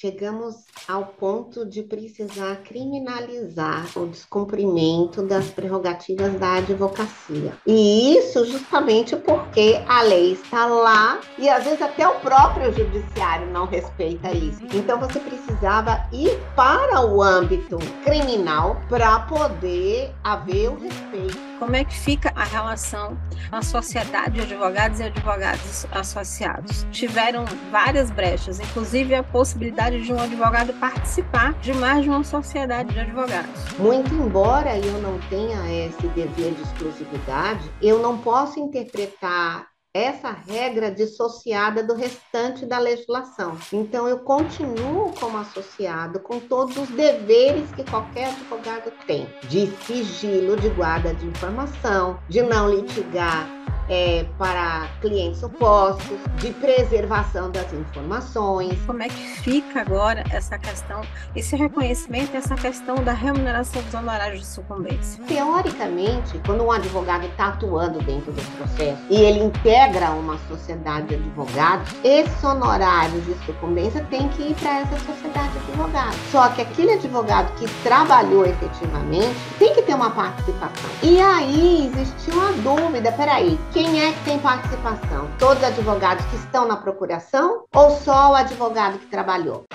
chegamos ao ponto de precisar criminalizar o descumprimento das prerrogativas da advocacia. E isso justamente porque a lei está lá e às vezes até o próprio judiciário não respeita isso. Então você precisava ir para o âmbito criminal para poder haver o respeito. Como é que fica a relação na sociedade de advogados e advogados associados? Tiveram várias brechas, inclusive a possibilidade de um advogado participar de mais de uma sociedade de advogados. Muito embora eu não tenha esse dever de exclusividade, eu não posso interpretar essa regra dissociada do restante da legislação. Então, eu continuo como associado com todos os deveres que qualquer advogado tem: de sigilo, de guarda de informação, de não litigar é, para clientes opostos, de preservação das informações. Como é que fica agora essa questão, esse reconhecimento, essa questão da remuneração dos honorários de sucumbência? Teoricamente, quando um advogado está atuando dentro do processo e ele integra uma sociedade de advogados, esses honorários de sucumbência têm que ir para essa sociedade de advogados. Só que aquele advogado que trabalhou efetivamente tem que ter uma participação. E aí existiu uma dúvida, peraí, quem é que tem participação? Todos os advogados que estão na procuração ou só o advogado que trabalhou?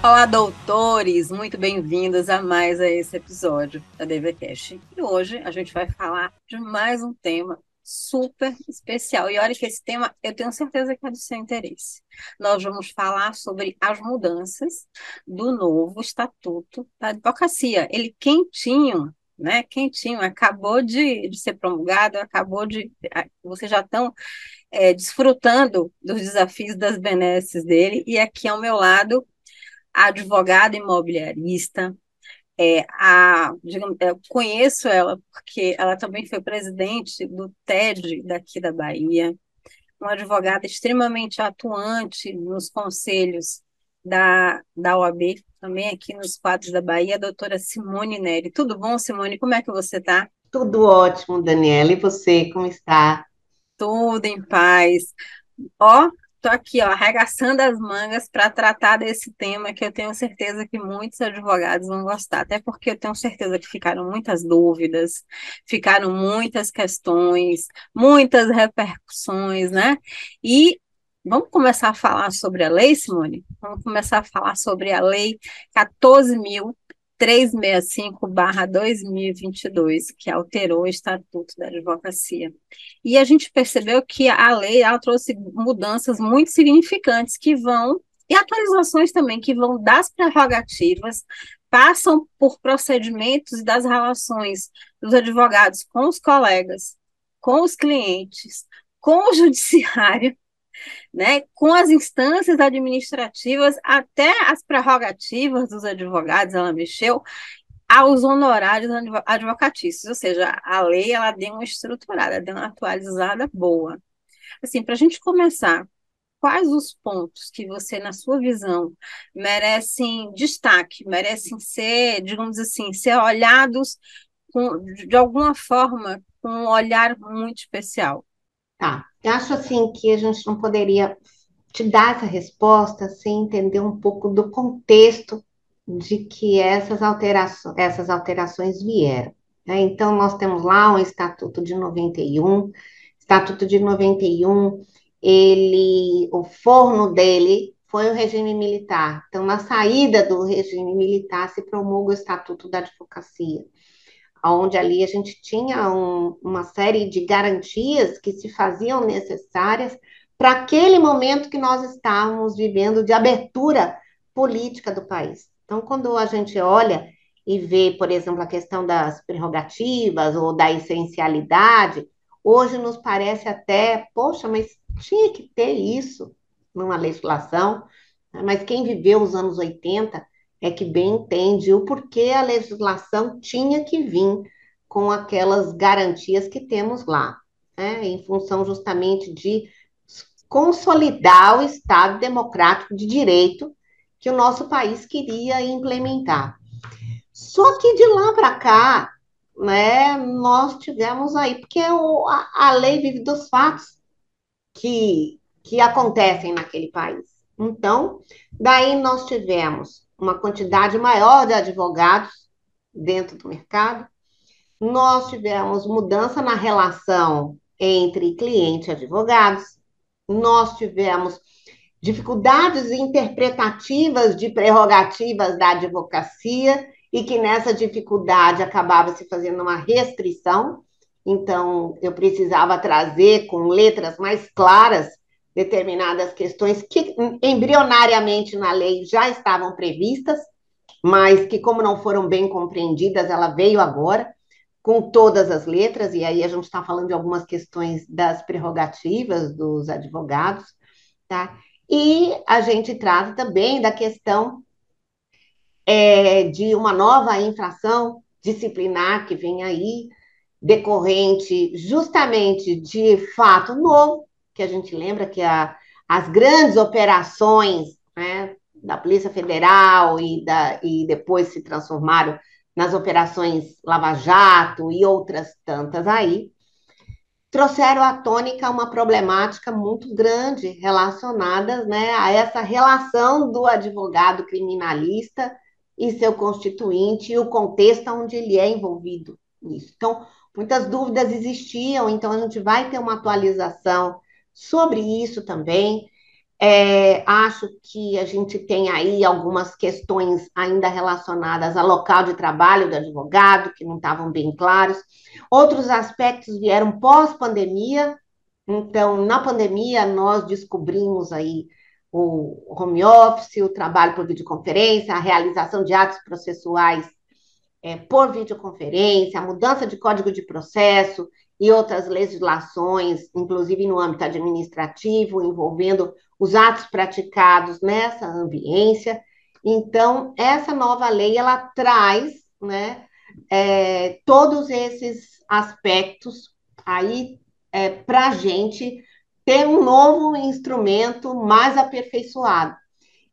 Olá, doutores! Muito bem-vindos a mais a esse episódio da DVCast. E hoje a gente vai falar de mais um tema super especial. E olha que esse tema eu tenho certeza que é do seu interesse. Nós vamos falar sobre as mudanças do novo Estatuto da Advocacia. Ele quentinho, né? Quentinho, acabou de, de ser promulgado, acabou de. Vocês já estão é, desfrutando dos desafios das benesses dele, e aqui ao meu lado, a advogada imobiliarista, é, a, digamos, eu conheço ela porque ela também foi presidente do TED daqui da Bahia, uma advogada extremamente atuante nos conselhos da, da OAB, também aqui nos quadros da Bahia, a doutora Simone Neri. Tudo bom, Simone? Como é que você está? Tudo ótimo, Daniela. E você, como está? Tudo em paz. Ó, Estou aqui, ó, arregaçando as mangas para tratar desse tema que eu tenho certeza que muitos advogados vão gostar, até porque eu tenho certeza que ficaram muitas dúvidas, ficaram muitas questões, muitas repercussões, né? E vamos começar a falar sobre a lei, Simone? Vamos começar a falar sobre a lei 14.000 365-2022, que alterou o Estatuto da Advocacia. E a gente percebeu que a lei ela trouxe mudanças muito significantes que vão, e atualizações também, que vão das prerrogativas, passam por procedimentos das relações dos advogados com os colegas, com os clientes, com o judiciário, né, com as instâncias administrativas até as prerrogativas dos advogados, ela mexeu aos honorários advocatícios, ou seja, a lei ela deu uma estruturada, deu uma atualizada boa. Assim, para a gente começar, quais os pontos que você, na sua visão, merecem destaque, merecem ser, digamos assim, ser olhados com, de alguma forma com um olhar muito especial? Tá. Eu acho assim que a gente não poderia te dar essa resposta sem entender um pouco do contexto de que essas alterações, essas alterações vieram. Né? Então, nós temos lá um Estatuto de 91, Estatuto de 91, ele, o forno dele foi o regime militar. Então, na saída do regime militar, se promulga o Estatuto da Advocacia onde ali a gente tinha um, uma série de garantias que se faziam necessárias para aquele momento que nós estávamos vivendo de abertura política do país. Então, quando a gente olha e vê, por exemplo, a questão das prerrogativas ou da essencialidade, hoje nos parece até, poxa, mas tinha que ter isso numa legislação, mas quem viveu os anos 80 é que bem entende o porquê a legislação tinha que vir com aquelas garantias que temos lá, né, em função justamente de consolidar o Estado democrático de direito que o nosso país queria implementar. Só que de lá para cá, né, nós tivemos aí, porque o, a, a lei vive dos fatos que, que acontecem naquele país. Então, daí nós tivemos uma quantidade maior de advogados dentro do mercado, nós tivemos mudança na relação entre cliente e advogados, nós tivemos dificuldades interpretativas de prerrogativas da advocacia e que nessa dificuldade acabava se fazendo uma restrição. Então, eu precisava trazer com letras mais claras determinadas questões que embrionariamente na lei já estavam previstas, mas que, como não foram bem compreendidas, ela veio agora com todas as letras, e aí a gente está falando de algumas questões das prerrogativas dos advogados, tá? E a gente trata também da questão é, de uma nova infração disciplinar que vem aí, decorrente justamente de fato novo, que a gente lembra que a, as grandes operações né, da Polícia Federal e, da, e depois se transformaram nas operações Lava Jato e outras tantas aí, trouxeram à tônica uma problemática muito grande relacionada né, a essa relação do advogado criminalista e seu constituinte e o contexto onde ele é envolvido nisso. Então, muitas dúvidas existiam, então a gente vai ter uma atualização sobre isso também. É, acho que a gente tem aí algumas questões ainda relacionadas ao local de trabalho do advogado, que não estavam bem claros. Outros aspectos vieram pós-pandemia. Então, na pandemia, nós descobrimos aí o home office, o trabalho por videoconferência, a realização de atos processuais é, por videoconferência, a mudança de código de processo e outras legislações, inclusive no âmbito administrativo, envolvendo os atos praticados nessa ambiência. Então, essa nova lei ela traz, né, é, todos esses aspectos aí é, para a gente ter um novo instrumento mais aperfeiçoado.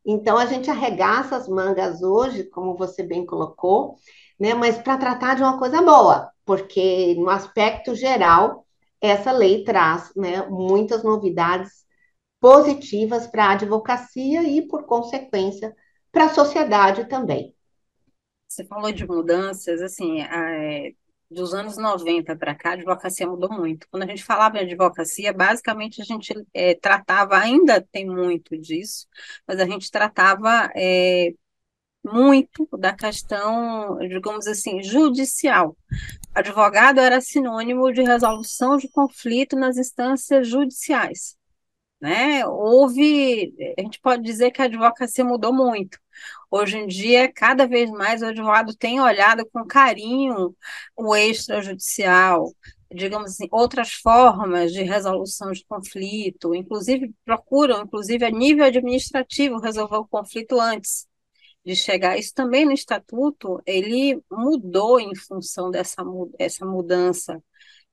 Então, a gente arregaça as mangas hoje, como você bem colocou, né, mas para tratar de uma coisa boa, porque no aspecto geral, essa lei traz né, muitas novidades positivas para a advocacia e, por consequência, para a sociedade também. Você falou de mudanças, assim, é, dos anos 90 para cá, a advocacia mudou muito. Quando a gente falava em advocacia, basicamente a gente é, tratava, ainda tem muito disso, mas a gente tratava é, muito da questão, digamos assim, judicial. Advogado era sinônimo de resolução de conflito nas instâncias judiciais né? Houve, a gente pode dizer que a advocacia mudou muito. Hoje em dia, cada vez mais o advogado tem olhado com carinho o extrajudicial, digamos assim, outras formas de resolução de conflito, inclusive procuram, inclusive a nível administrativo, resolver o conflito antes de chegar. Isso também no estatuto, ele mudou em função dessa, essa mudança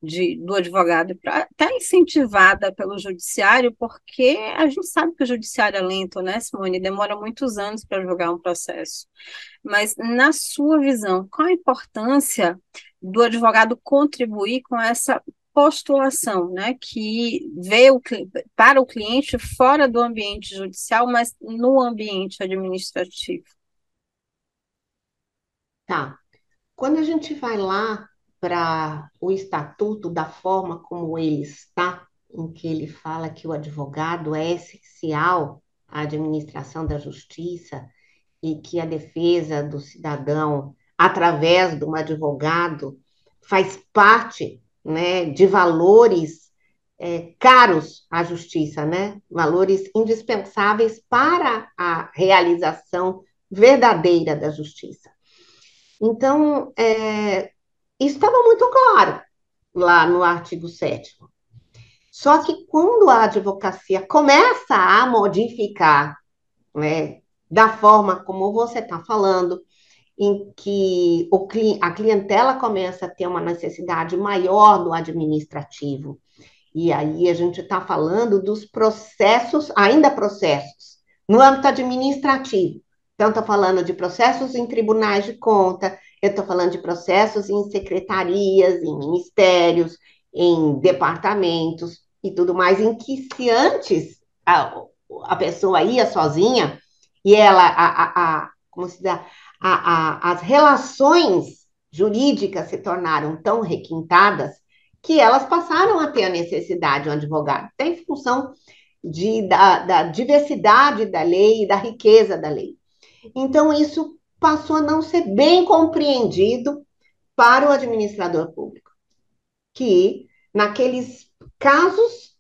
de, do advogado para estar tá incentivada pelo judiciário, porque a gente sabe que o judiciário é lento, né, Simone? Demora muitos anos para julgar um processo. Mas, na sua visão, qual a importância do advogado contribuir com essa postulação, né, que vê o, para o cliente fora do ambiente judicial, mas no ambiente administrativo? Tá. Quando a gente vai lá para o estatuto da forma como ele está, em que ele fala que o advogado é essencial à administração da justiça e que a defesa do cidadão através de um advogado faz parte né, de valores é, caros à justiça, né? valores indispensáveis para a realização verdadeira da justiça. Então, é, isso estava muito claro lá no artigo 7. Só que quando a advocacia começa a modificar, né, da forma como você está falando, em que o, a clientela começa a ter uma necessidade maior do administrativo, e aí a gente está falando dos processos, ainda processos, no âmbito administrativo. Então, está falando de processos em tribunais de conta, eu estou falando de processos em secretarias, em ministérios, em departamentos e tudo mais, em que se antes a, a pessoa ia sozinha e ela, a, a, a como se dá, as relações jurídicas se tornaram tão requintadas que elas passaram a ter a necessidade de um advogado, tem função de, da, da diversidade da lei e da riqueza da lei. Então, isso passou a não ser bem compreendido para o administrador público, que naqueles casos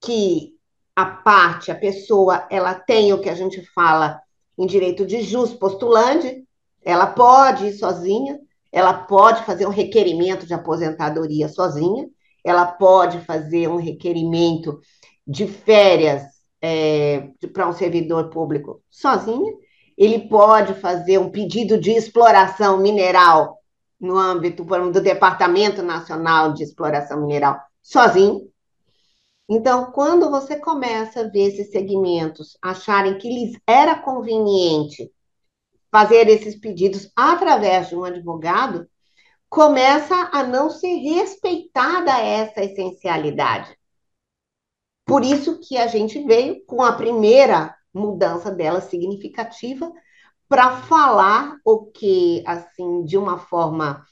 que a parte, a pessoa, ela tem o que a gente fala em direito de jus postulante, ela pode ir sozinha, ela pode fazer um requerimento de aposentadoria sozinha, ela pode fazer um requerimento de férias é, para um servidor público sozinha, ele pode fazer um pedido de exploração mineral no âmbito do Departamento Nacional de Exploração Mineral sozinho. Então, quando você começa a ver esses segmentos acharem que lhes era conveniente fazer esses pedidos através de um advogado, começa a não ser respeitada essa essencialidade. Por isso que a gente veio com a primeira mudança dela significativa para falar o que, assim, de uma forma,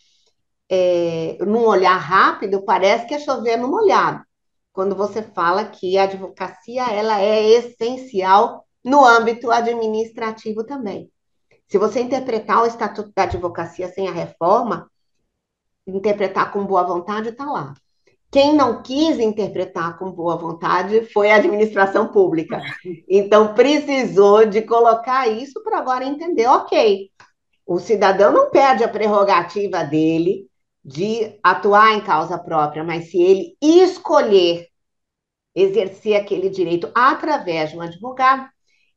é, num olhar rápido, parece que é chover no molhado. Quando você fala que a advocacia ela é essencial no âmbito administrativo também. Se você interpretar o Estatuto da Advocacia sem a reforma, interpretar com boa vontade, está lá. Quem não quis interpretar com boa vontade foi a administração pública. Então, precisou de colocar isso para agora entender, ok, o cidadão não perde a prerrogativa dele de atuar em causa própria, mas se ele escolher exercer aquele direito através de um advogado,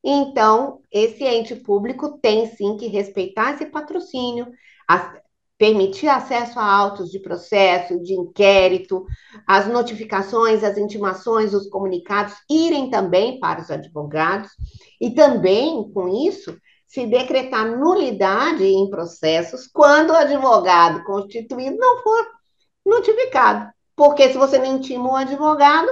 então, esse ente público tem sim que respeitar esse patrocínio, a, permitir acesso a autos de processo, de inquérito, as notificações, as intimações, os comunicados irem também para os advogados, e também, com isso, se decretar nulidade em processos quando o advogado constituído não for notificado. Porque se você não intima o advogado,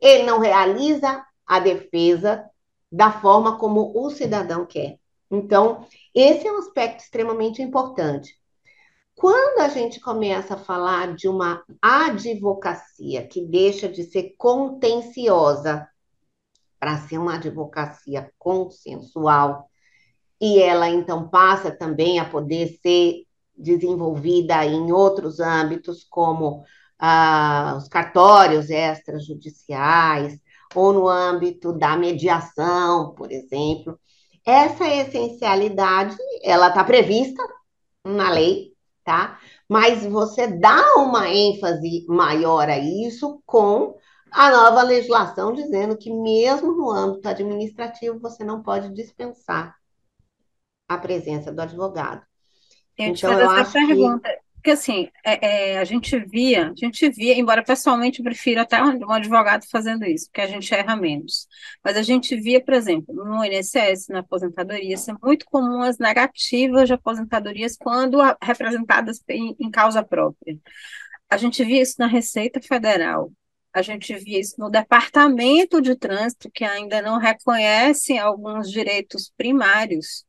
ele não realiza a defesa da forma como o cidadão quer. Então, esse é um aspecto extremamente importante. Quando a gente começa a falar de uma advocacia que deixa de ser contenciosa para ser uma advocacia consensual, e ela então passa também a poder ser desenvolvida em outros âmbitos, como ah, os cartórios extrajudiciais, ou no âmbito da mediação, por exemplo. Essa essencialidade, ela está prevista na lei, tá? Mas você dá uma ênfase maior a isso com a nova legislação dizendo que mesmo no âmbito administrativo você não pode dispensar a presença do advogado. Eu então, te fazer essa pergunta. Que... Porque assim, é, é, a gente via, a gente via, embora pessoalmente eu prefiro até um, advogado fazendo isso, porque a gente erra menos. Mas a gente via, por exemplo, no INSS, na aposentadoria, ser muito comum as negativas de aposentadorias quando representadas em, em causa própria. A gente via isso na Receita Federal, a gente via isso no Departamento de Trânsito, que ainda não reconhece alguns direitos primários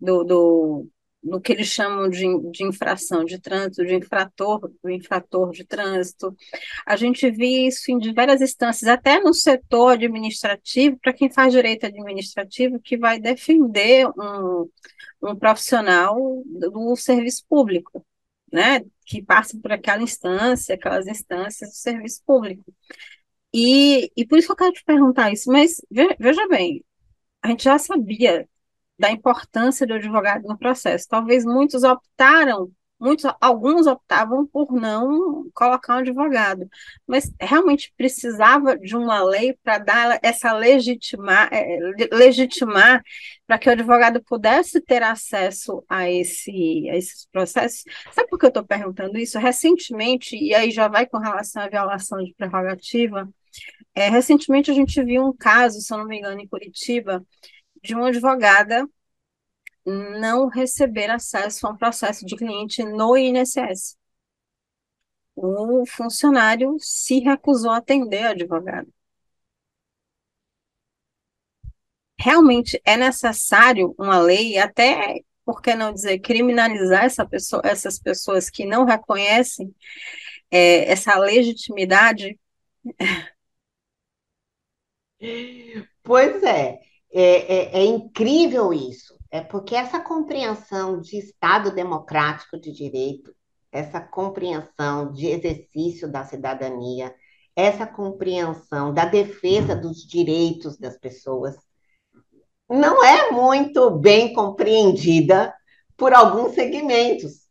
do, do, no que eles chamam de, de infração de trânsito, de infrator, do infrator de trânsito. A gente vê isso em diversas instâncias, até no setor administrativo, para quem faz direito administrativo, que vai defender um, um profissional do, do serviço público, né? Que passa por aquela instância, aquelas instâncias do serviço público. E, e por isso que eu quero te perguntar isso, mas veja bem, a gente já sabia da importância do advogado no processo. Talvez muitos optaram, muitos, alguns optavam por não colocar um advogado, mas realmente precisava de uma lei para dar essa legitimar, é, legitimar para que o advogado pudesse ter acesso a, esse, a esses processos. Sabe por que eu estou perguntando isso? Recentemente, e aí já vai com relação à violação de prerrogativa, é, recentemente a gente viu um caso, se eu não me engano, em Curitiba, de uma advogada não receber acesso a um processo de cliente no INSS. O funcionário se recusou a atender advogado. Realmente é necessário uma lei, até, por que não dizer, criminalizar essa pessoa, essas pessoas que não reconhecem é, essa legitimidade? Pois é, é, é, é incrível isso. É porque essa compreensão de Estado democrático de direito, essa compreensão de exercício da cidadania, essa compreensão da defesa dos direitos das pessoas, não é muito bem compreendida por alguns segmentos.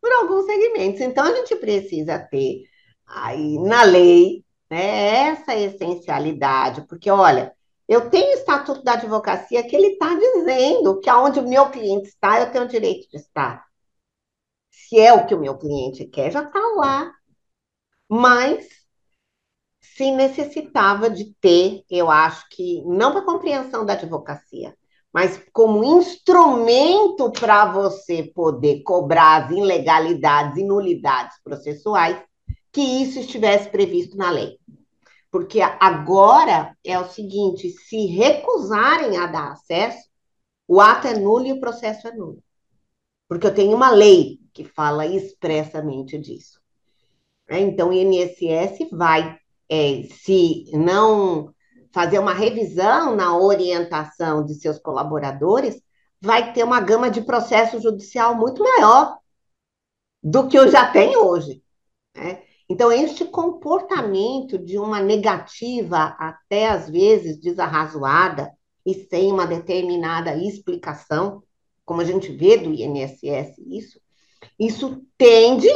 Por alguns segmentos. Então, a gente precisa ter aí na lei né, essa essencialidade, porque, olha, eu tenho o Estatuto da Advocacia que ele está dizendo que aonde o meu cliente está, eu tenho o direito de estar. Se é o que o meu cliente quer, já está lá. Mas se necessitava de ter, eu acho que, não para compreensão da advocacia, mas como instrumento para você poder cobrar as ilegalidades e nulidades processuais, que isso estivesse previsto na lei. Porque agora é o seguinte: se recusarem a dar acesso, o ato é nulo e o processo é nulo. Porque eu tenho uma lei que fala expressamente disso. É, então, o INSS vai, é, se não fazer uma revisão na orientação de seus colaboradores, vai ter uma gama de processo judicial muito maior do que eu já tenho hoje. Né? Então, este comportamento de uma negativa, até às vezes desarrazoada, e sem uma determinada explicação, como a gente vê do INSS isso, isso tende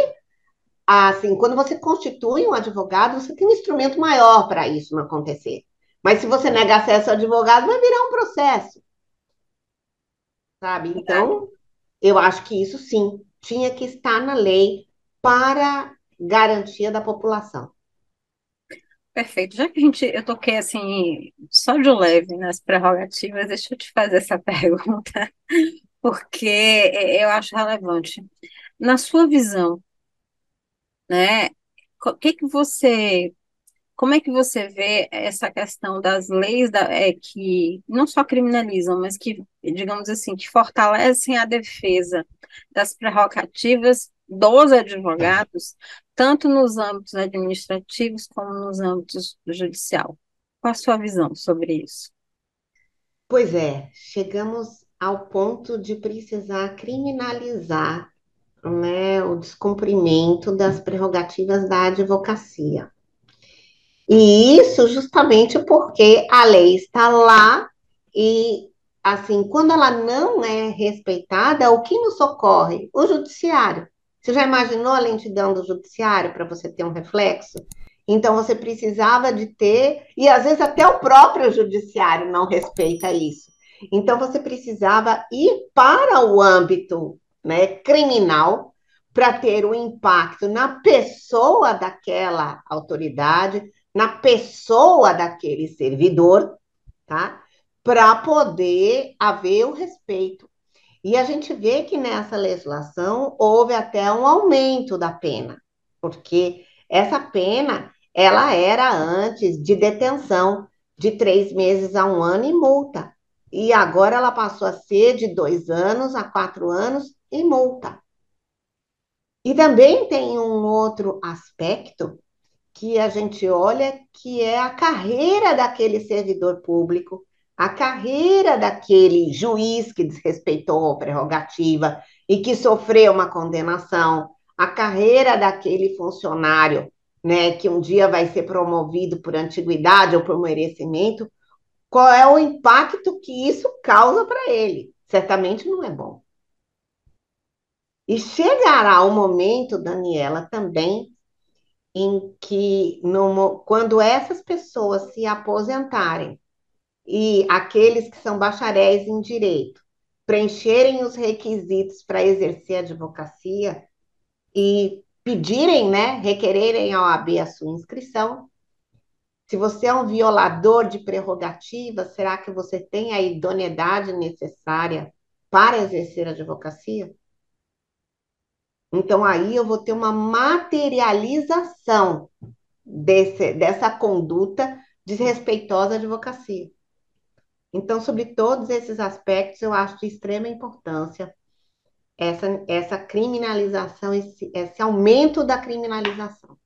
a, assim, quando você constitui um advogado, você tem um instrumento maior para isso não acontecer. Mas se você nega acesso ao advogado, vai virar um processo. Sabe? Então, eu acho que isso sim tinha que estar na lei para garantia da população. Perfeito. Já que a gente, eu toquei assim, só de leve nas prerrogativas, deixa eu te fazer essa pergunta, porque eu acho relevante. Na sua visão, né, que que você, como é que você vê essa questão das leis da, é, que não só criminalizam, mas que, digamos assim, que fortalecem a defesa das prerrogativas dos advogados, tanto nos âmbitos administrativos como nos âmbitos do judicial. Qual a sua visão sobre isso? Pois é, chegamos ao ponto de precisar criminalizar né, o descumprimento das prerrogativas da advocacia. E isso justamente porque a lei está lá e, assim, quando ela não é respeitada, o que nos socorre? O judiciário. Você já imaginou a lentidão do judiciário para você ter um reflexo? Então você precisava de ter, e às vezes até o próprio judiciário não respeita isso. Então você precisava ir para o âmbito né, criminal para ter um impacto na pessoa daquela autoridade, na pessoa daquele servidor, tá? Para poder haver o respeito. E a gente vê que nessa legislação houve até um aumento da pena, porque essa pena ela era antes de detenção de três meses a um ano e multa. E agora ela passou a ser de dois anos a quatro anos e multa. E também tem um outro aspecto que a gente olha, que é a carreira daquele servidor público a carreira daquele juiz que desrespeitou a prerrogativa e que sofreu uma condenação, a carreira daquele funcionário, né, que um dia vai ser promovido por antiguidade ou por merecimento, qual é o impacto que isso causa para ele? Certamente não é bom. E chegará o momento, Daniela, também em que, no, quando essas pessoas se aposentarem, e aqueles que são bacharéis em direito preencherem os requisitos para exercer a advocacia e pedirem, né, requererem ao AB a sua inscrição. Se você é um violador de prerrogativas, será que você tem a idoneidade necessária para exercer a advocacia? Então, aí eu vou ter uma materialização desse, dessa conduta desrespeitosa à advocacia. Então, sobre todos esses aspectos, eu acho de extrema importância essa, essa criminalização, esse, esse aumento da criminalização.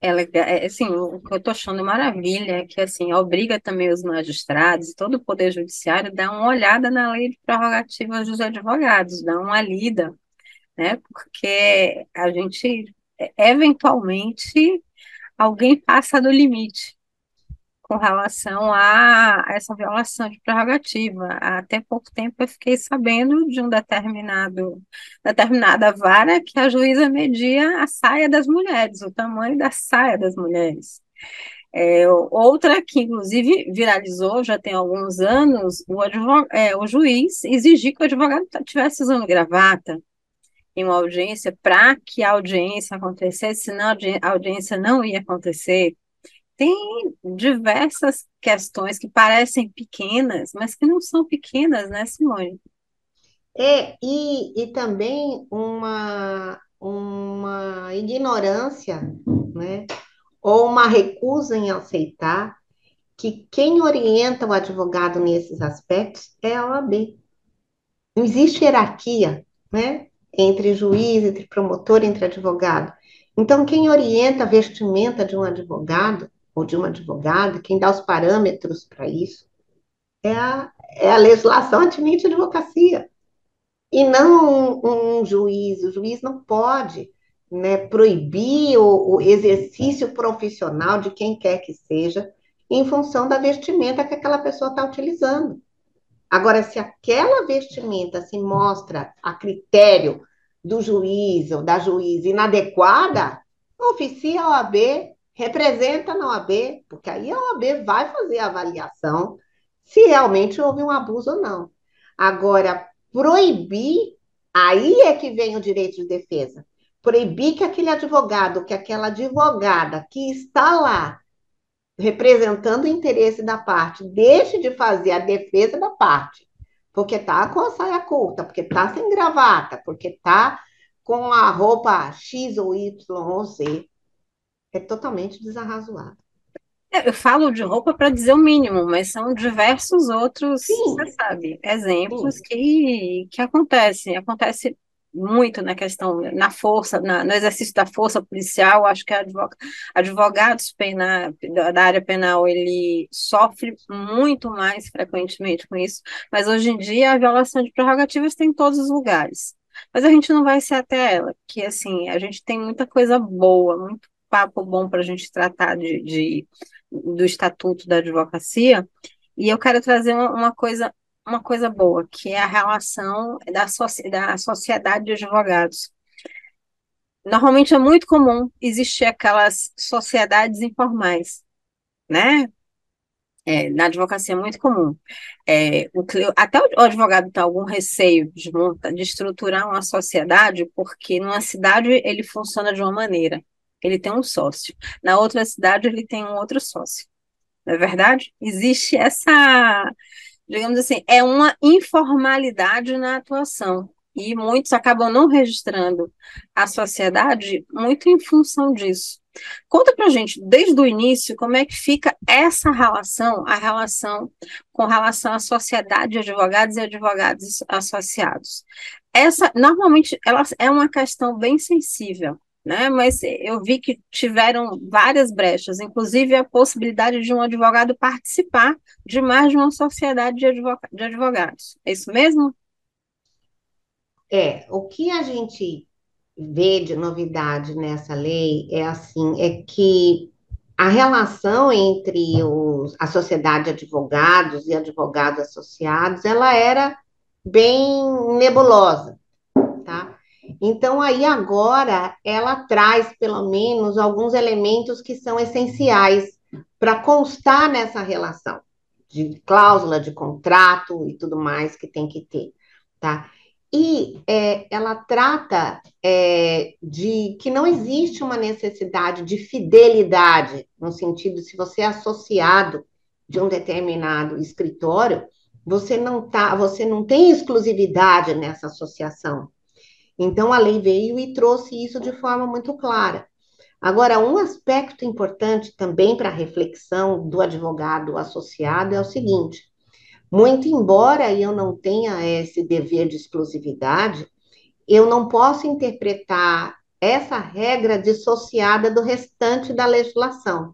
Ela, é, assim, o que eu estou achando maravilha é que, assim, obriga também os magistrados e todo o Poder Judiciário a dar uma olhada na lei de prerrogativas dos advogados, dar uma lida, né, porque a gente, eventualmente, alguém passa do limite com relação a essa violação de prerrogativa. Até pouco tempo eu fiquei sabendo de um determinado determinada vara que a juíza media a saia das mulheres, o tamanho da saia das mulheres. É, outra que, inclusive, viralizou já tem alguns anos, o, é, o juiz exigir que o advogado estivesse usando gravata em uma audiência para que a audiência acontecesse, senão a audiência não ia acontecer tem diversas questões que parecem pequenas, mas que não são pequenas, né, Simone? É, e, e também uma, uma ignorância, né, ou uma recusa em aceitar que quem orienta o advogado nesses aspectos é a OAB. Não existe hierarquia, né, entre juiz, entre promotor, entre advogado. Então, quem orienta a vestimenta de um advogado ou de um advogado, quem dá os parâmetros para isso é a, é a legislação à advocacia. E não um, um, juiz. O juiz não pode né, proibir o, o exercício profissional de quem quer que seja em função da vestimenta que aquela pessoa está utilizando. Agora, se aquela vestimenta se mostra a critério do juiz ou da juíza inadequada, oficia a OAB representa na OAB, porque aí a OAB vai fazer a avaliação se realmente houve um abuso ou não. Agora, proibir, aí é que vem o direito de defesa. Proibir que aquele advogado, que aquela advogada que está lá representando o interesse da parte, deixe de fazer a defesa da parte, porque está com a saia curta, porque está sem gravata, porque está com a roupa X ou Y ou Z é totalmente desarrazoado. É, eu falo de roupa para dizer o mínimo, mas são diversos outros, Sim. você sabe, exemplos que, que acontecem. Acontece muito na questão, na força, na, no exercício da força policial, acho que advog, advogados pena, da área penal, ele sofre muito mais frequentemente com isso, mas hoje em dia a violação de prerrogativas tem em todos os lugares. Mas a gente não vai ser até ela, que assim, a gente tem muita coisa boa, muito papo bom para a gente tratar de, de, do Estatuto da Advocacia, e eu quero trazer uma, uma, coisa uma coisa boa, que é a relação da, da sociedade de advogados. Normalmente é muito comum existir aquelas sociedades informais, né? É, na advocacia é muito comum. É, o, até o advogado tem algum receio de, de estruturar uma sociedade, porque numa cidade ele funciona de uma maneira, ele tem um sócio. Na outra cidade, ele tem um outro sócio. Não é verdade? Existe essa, digamos assim, é uma informalidade na atuação. E muitos acabam não registrando a sociedade muito em função disso. Conta pra gente, desde o início, como é que fica essa relação, a relação com relação à sociedade de advogados e advogados associados. Essa, normalmente, ela é uma questão bem sensível, né? Mas eu vi que tiveram várias brechas, inclusive a possibilidade de um advogado participar de mais de uma sociedade de, de advogados. É isso mesmo? É, o que a gente vê de novidade nessa lei é assim, é que a relação entre os, a sociedade de advogados e advogados associados, ela era bem nebulosa, tá? Então, aí agora ela traz, pelo menos, alguns elementos que são essenciais para constar nessa relação, de cláusula de contrato e tudo mais que tem que ter, tá? E é, ela trata é, de que não existe uma necessidade de fidelidade, no sentido, se você é associado de um determinado escritório, você não tá, você não tem exclusividade nessa associação. Então a lei veio e trouxe isso de forma muito clara. Agora, um aspecto importante também para a reflexão do advogado associado é o seguinte: muito embora eu não tenha esse dever de exclusividade, eu não posso interpretar essa regra dissociada do restante da legislação.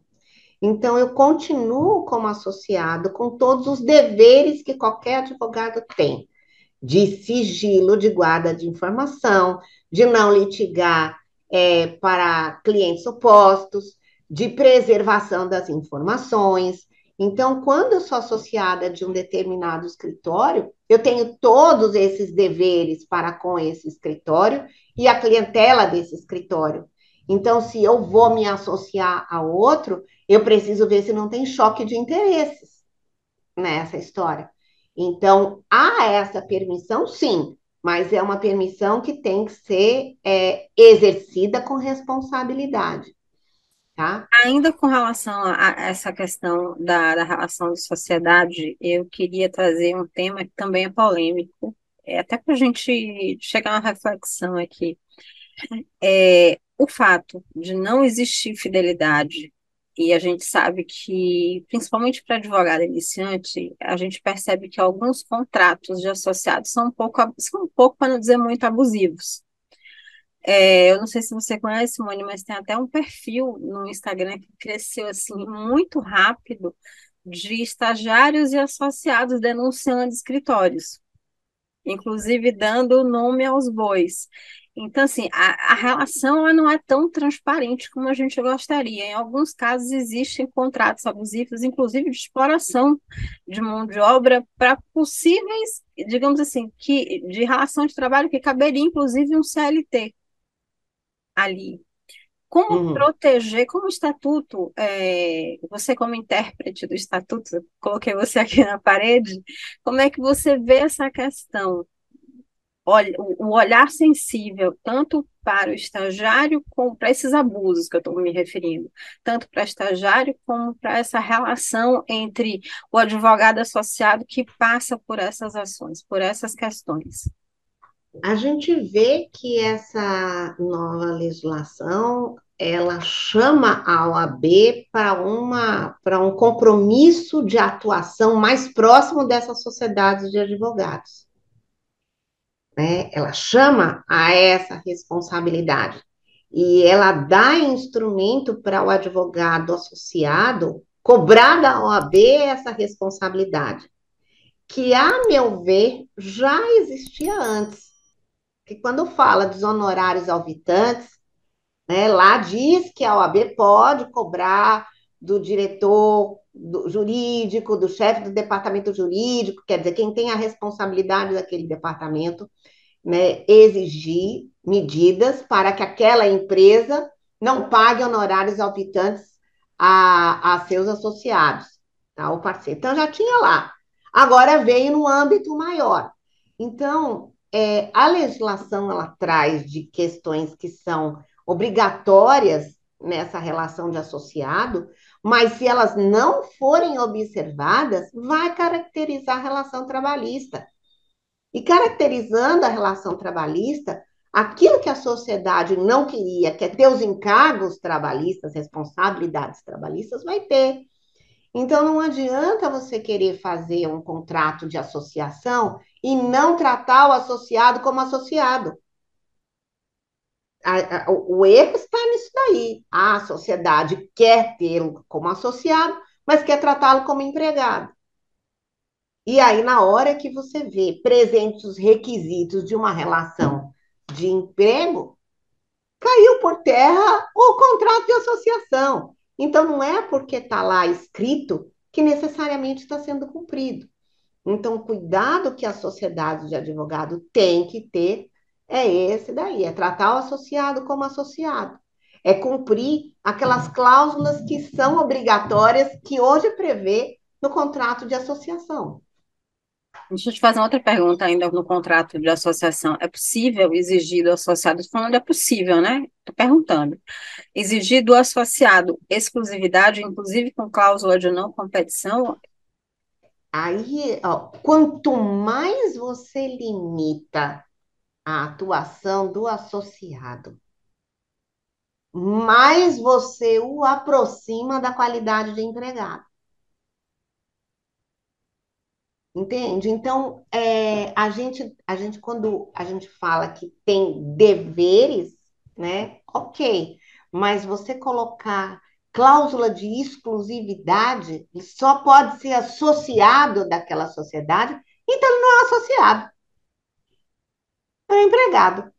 Então, eu continuo como associado com todos os deveres que qualquer advogado tem, de sigilo, de guarda de informação, de não litigar é, para clientes opostos, de preservação das informações. Então, quando eu sou associada de um determinado escritório, eu tenho todos esses deveres para com esse escritório e a clientela desse escritório. Então, se eu vou me associar a outro, eu preciso ver se não tem choque de interesses nessa história. Então, há essa permissão, sim, mas é uma permissão que tem que ser é, exercida com responsabilidade. Tá? Ainda com relação a, essa questão da, da, relação de sociedade, eu queria trazer um tema que também é polêmico, é, até para a gente chegar a uma reflexão aqui. É, o fato de não existir fidelidade e a gente sabe que, principalmente para advogado iniciante, a gente percebe que alguns contratos de associados são um pouco, são um pouco, para não dizer muito, abusivos. É, eu não sei se você conhece, Mônica, mas tem até um perfil no Instagram que cresceu assim muito rápido de estagiários e associados denunciando escritórios, inclusive dando nome aos bois. Então, assim, a, a relação não é tão transparente como a gente gostaria. Em alguns casos, existem contratos abusivos, inclusive de exploração de mão de obra para possíveis, digamos assim, que de relação de trabalho que caberia, inclusive, um CLT ali. Como uhum. proteger, como estatuto, é, você como intérprete do estatuto, coloquei você aqui na parede, como é que você vê essa questão? O olhar sensível, tanto para o estagiário como para esses abusos que eu estou me referindo, tanto para o estagiário como para essa relação entre o advogado associado que passa por essas ações, por essas questões. A gente vê que essa nova legislação ela chama a OAB para uma para um compromisso de atuação mais próximo dessas sociedades de advogados né? Ela chama a essa responsabilidade e ela dá instrumento para o advogado associado cobrar da OAB essa responsabilidade, que, a meu ver, já existia antes. Que quando fala dos honorários alvitantes, né, lá diz que a OAB pode cobrar do diretor do jurídico, do chefe do departamento jurídico, quer dizer, quem tem a responsabilidade daquele departamento, né, exigir medidas para que aquela empresa não pague honorários alpitantes a, a seus associados, tá, o parceiro. Então, já tinha lá. Agora veio no âmbito maior. Então, é, a legislação, ela traz de questões que são obrigatórias nessa relação de associado, mas se elas não forem observadas, vai caracterizar a relação trabalhista. E caracterizando a relação trabalhista, aquilo que a sociedade não queria, que é ter os encargos trabalhistas, responsabilidades trabalhistas, vai ter. Então, não adianta você querer fazer um contrato de associação e não tratar o associado como associado. A, a, o erro está nisso daí. A sociedade quer tê-lo como associado, mas quer tratá-lo como empregado. E aí, na hora que você vê presentes os requisitos de uma relação de emprego, caiu por terra o contrato de associação. Então, não é porque está lá escrito que necessariamente está sendo cumprido. Então, cuidado que a sociedade de advogado tem que ter é esse daí, é tratar o associado como associado. É cumprir aquelas cláusulas que são obrigatórias que hoje prevê no contrato de associação. Deixa eu te fazer uma outra pergunta ainda no contrato de associação. É possível exigir do associado, falando é possível, né? Estou perguntando. Exigir do associado exclusividade, inclusive com cláusula de não competição? Aí, ó, quanto mais você limita a atuação do associado, mais você o aproxima da qualidade de empregado. Entende? Então, é, a gente, a gente, quando a gente fala que tem deveres, né? Ok, mas você colocar cláusula de exclusividade, ele só pode ser associado daquela sociedade, então ele não é associado. É um empregado.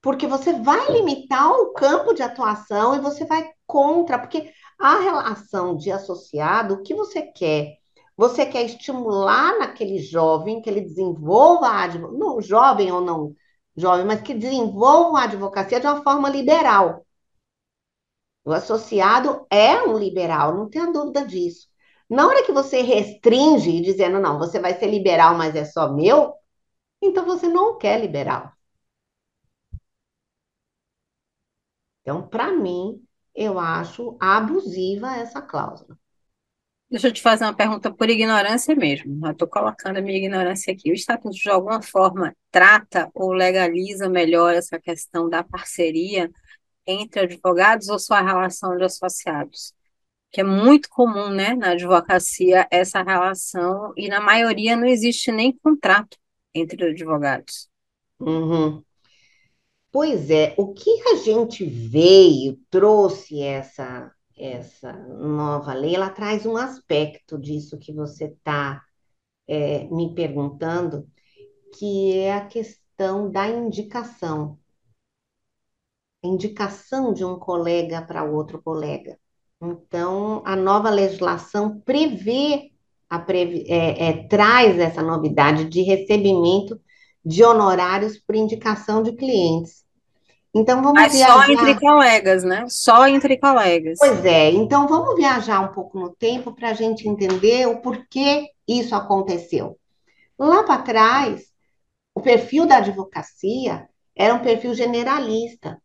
Porque você vai limitar o campo de atuação e você vai contra, porque a relação de associado, o que você quer? Você quer estimular naquele jovem que ele desenvolva a advocacia, não jovem ou não jovem, mas que desenvolva a advocacia de uma forma liberal. O associado é um liberal, não tenha dúvida disso. Na hora que você restringe, dizendo, não, você vai ser liberal, mas é só meu, então você não quer liberal. Então, para mim, eu acho abusiva essa cláusula. Deixa eu te fazer uma pergunta por ignorância mesmo. estou colocando a minha ignorância aqui. O Estatuto, de alguma forma, trata ou legaliza melhor essa questão da parceria entre advogados ou sua relação de associados? Que é muito comum, né, na advocacia, essa relação, e na maioria não existe nem contrato entre advogados. Uhum. Pois é, o que a gente veio, trouxe essa, essa nova lei, ela traz um aspecto disso que você está é, me perguntando, que é a questão da indicação. indicação de um colega para outro colega. Então, a nova legislação prevê, a previ, é, é, traz essa novidade de recebimento de honorários por indicação de clientes. Então vamos Mas viajar. só entre colegas, né? Só entre colegas. Pois é, então vamos viajar um pouco no tempo para a gente entender o porquê isso aconteceu. Lá para trás, o perfil da advocacia era um perfil generalista.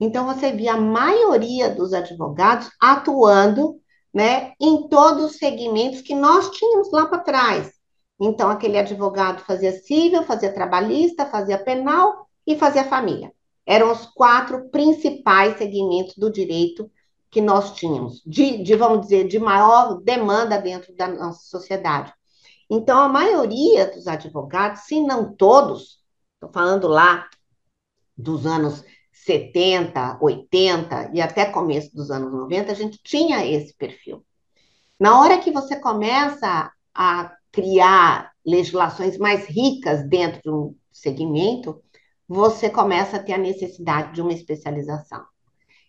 Então você via a maioria dos advogados atuando né, em todos os segmentos que nós tínhamos lá para trás. Então, aquele advogado fazia civil, fazia trabalhista, fazia penal e fazia família. Eram os quatro principais segmentos do direito que nós tínhamos, de, de, vamos dizer, de maior demanda dentro da nossa sociedade. Então, a maioria dos advogados, se não todos, estou falando lá dos anos 70, 80 e até começo dos anos 90, a gente tinha esse perfil. Na hora que você começa a criar legislações mais ricas dentro de um segmento, você começa a ter a necessidade de uma especialização.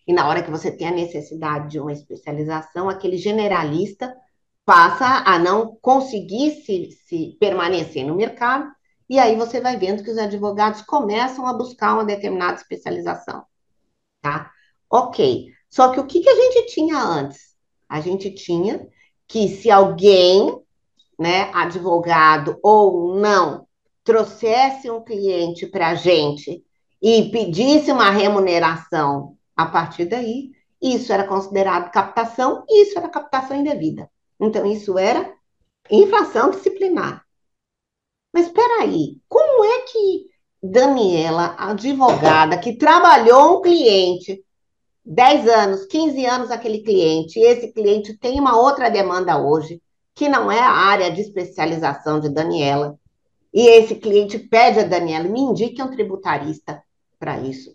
E na hora que você tem a necessidade de uma especialização, aquele generalista passa a não conseguir se, se permanecer no mercado, e aí você vai vendo que os advogados começam a buscar uma determinada especialização. Tá? Ok. Só que o que, que a gente tinha antes? A gente tinha que se alguém, né, advogado ou não, trouxesse um cliente para a gente e pedisse uma remuneração a partir daí, isso era considerado captação e isso era captação indevida. Então, isso era infração disciplinar. Mas espera aí, como é que Daniela, advogada, que trabalhou um cliente 10 anos, 15 anos aquele cliente, esse cliente tem uma outra demanda hoje, que não é a área de especialização de Daniela, e esse cliente pede a Daniela, me indique um tributarista para isso.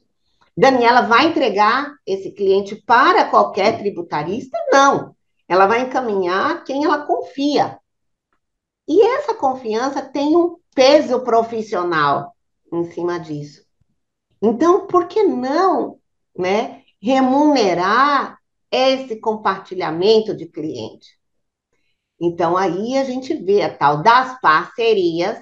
Daniela vai entregar esse cliente para qualquer tributarista? Não. Ela vai encaminhar quem ela confia. E essa confiança tem um peso profissional em cima disso. Então, por que não, né, remunerar esse compartilhamento de cliente? Então, aí a gente vê a tal das parcerias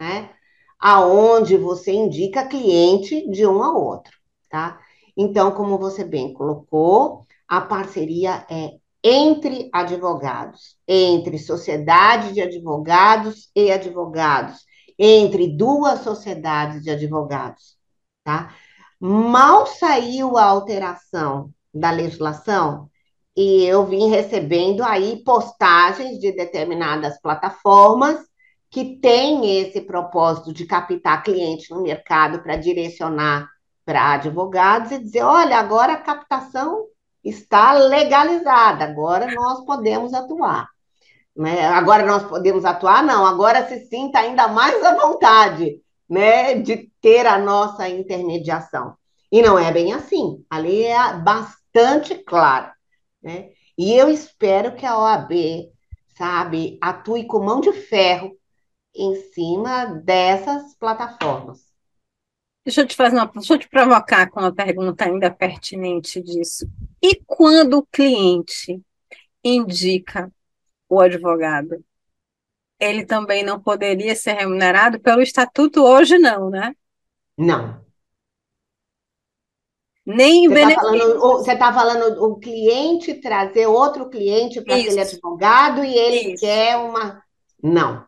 né? Aonde você indica cliente de um ao outro, tá? Então, como você bem colocou, a parceria é entre advogados, entre sociedade de advogados e advogados, entre duas sociedades de advogados, tá? Mal saiu a alteração da legislação, e eu vim recebendo aí postagens de determinadas plataformas que têm esse propósito de captar cliente no mercado para direcionar para advogados e dizer, olha, agora a captação está legalizada, agora nós podemos atuar. Né? Agora nós podemos atuar? Não, agora se sinta ainda mais à vontade né, de ter a nossa intermediação. E não é bem assim, a lei é bastante clara. Né? E eu espero que a OAB, sabe, atue com mão de ferro em cima dessas plataformas. Deixa eu te fazer uma, deixa eu te provocar com uma pergunta ainda pertinente disso. E quando o cliente indica o advogado, ele também não poderia ser remunerado pelo estatuto hoje não, né? Não. Nem você está falando, você tá falando o cliente trazer outro cliente para aquele advogado e ele Isso. quer uma. Não.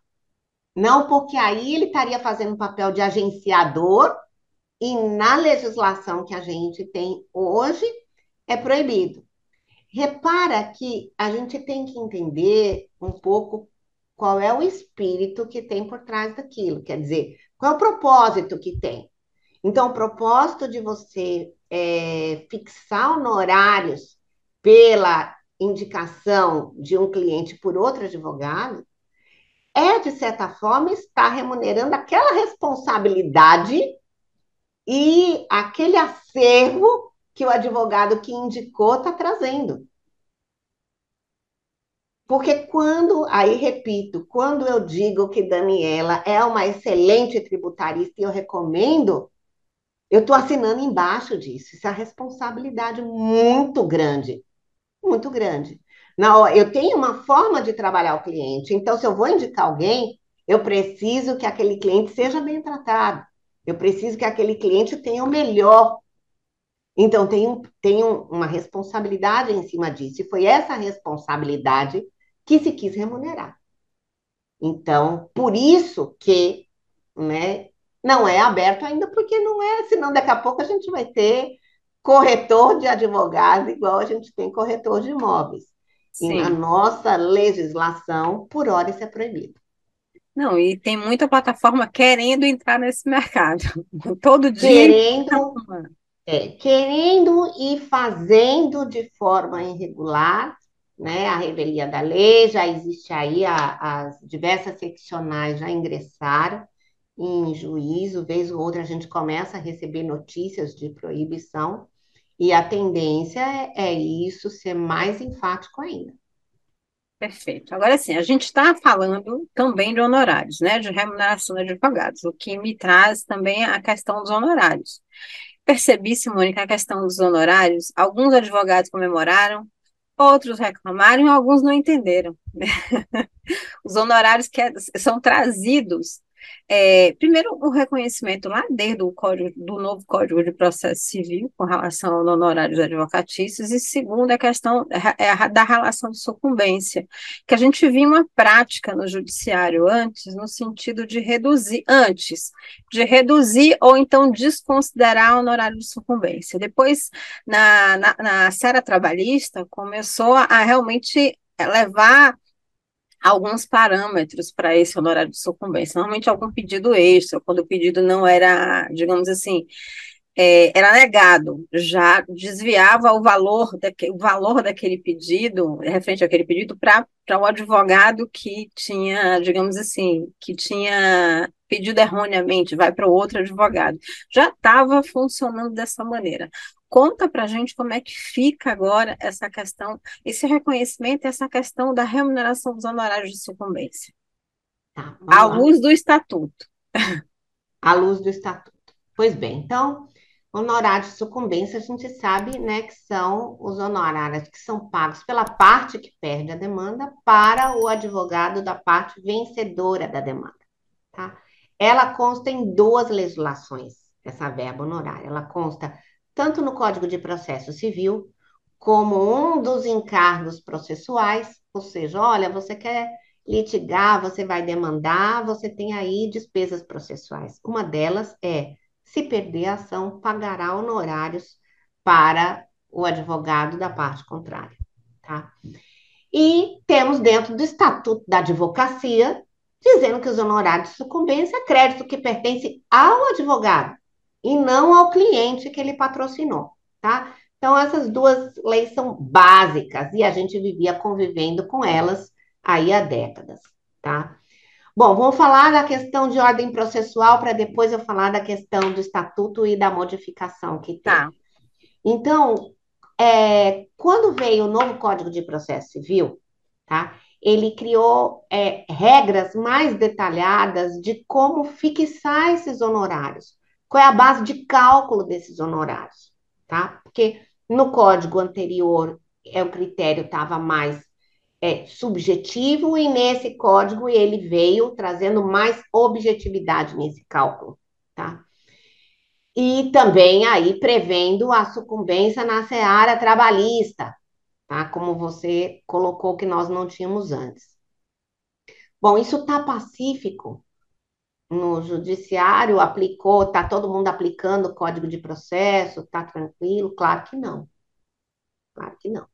Não, porque aí ele estaria fazendo um papel de agenciador e na legislação que a gente tem hoje é proibido. Repara que a gente tem que entender um pouco qual é o espírito que tem por trás daquilo, quer dizer, qual é o propósito que tem. Então, o propósito de você é, fixar honorários pela indicação de um cliente por outro advogado é, de certa forma, estar remunerando aquela responsabilidade e aquele acervo que o advogado que indicou está trazendo. Porque quando, aí repito, quando eu digo que Daniela é uma excelente tributarista e eu recomendo, eu estou assinando embaixo disso. Isso é uma responsabilidade muito grande. Muito grande. Não, eu tenho uma forma de trabalhar o cliente. Então, se eu vou indicar alguém, eu preciso que aquele cliente seja bem tratado. Eu preciso que aquele cliente tenha o melhor. Então, tem, um, tem um, uma responsabilidade em cima disso. E foi essa responsabilidade que se quis remunerar. Então, por isso que né, não é aberto ainda, porque não é, senão daqui a pouco a gente vai ter corretor de advogado igual a gente tem corretor de imóveis. Sim. E na nossa legislação, por hora, isso é proibido. Não, e tem muita plataforma querendo entrar nesse mercado. Todo dia. Querendo, é, querendo e fazendo de forma irregular, né? A revelia da lei, já existe aí, a, as diversas seccionais já ingressaram em juízo, vez ou outra a gente começa a receber notícias de proibição, e a tendência é, é isso ser mais enfático ainda. Perfeito. Agora sim, a gente está falando também de honorários, né, de remuneração de advogados, o que me traz também a questão dos honorários. Percebi, Simone, que a questão dos honorários, alguns advogados comemoraram, outros reclamaram e alguns não entenderam. Os honorários que é, são trazidos é, primeiro, o reconhecimento lá desde o código, do novo Código de Processo Civil com relação ao honorários advocatícios, e segundo, a questão é da relação de sucumbência, que a gente viu uma prática no judiciário antes, no sentido de reduzir, antes, de reduzir ou então desconsiderar o honorário de sucumbência. Depois, na, na, na Trabalhista, começou a realmente levar alguns parâmetros para esse honorário de sucumbência. Normalmente algum pedido extra, quando o pedido não era, digamos assim, é, era negado, já desviava o valor, daque, o valor daquele pedido, referente àquele pedido, para o advogado que tinha, digamos assim, que tinha pedido erroneamente, vai para o outro advogado. Já estava funcionando dessa maneira. Conta para a gente como é que fica agora essa questão, esse reconhecimento, essa questão da remuneração dos honorários de sucumbência. Tá, à lá. luz do estatuto. À luz do estatuto. Pois bem, então, honorários de sucumbência, a gente sabe né, que são os honorários que são pagos pela parte que perde a demanda para o advogado da parte vencedora da demanda. Tá? Ela consta em duas legislações, essa verba honorária. Ela consta tanto no Código de Processo Civil, como um dos encargos processuais, ou seja, olha, você quer litigar, você vai demandar, você tem aí despesas processuais. Uma delas é, se perder a ação, pagará honorários para o advogado da parte contrária. tá? E temos dentro do Estatuto da Advocacia, dizendo que os honorários de sucumbência é crédito que pertence ao advogado e não ao cliente que ele patrocinou, tá? Então, essas duas leis são básicas e a gente vivia convivendo com elas aí há décadas, tá? Bom, vamos falar da questão de ordem processual para depois eu falar da questão do estatuto e da modificação que tem. Tá. Então, é, quando veio o novo Código de Processo Civil, tá? Ele criou é, regras mais detalhadas de como fixar esses honorários, qual é a base de cálculo desses honorários, tá? Porque no código anterior é o critério estava mais é, subjetivo e nesse código ele veio trazendo mais objetividade nesse cálculo, tá? E também aí prevendo a sucumbência na seara trabalhista, tá? Como você colocou que nós não tínhamos antes. Bom, isso está pacífico no judiciário, aplicou, está todo mundo aplicando o código de processo, está tranquilo? Claro que não. Claro que não.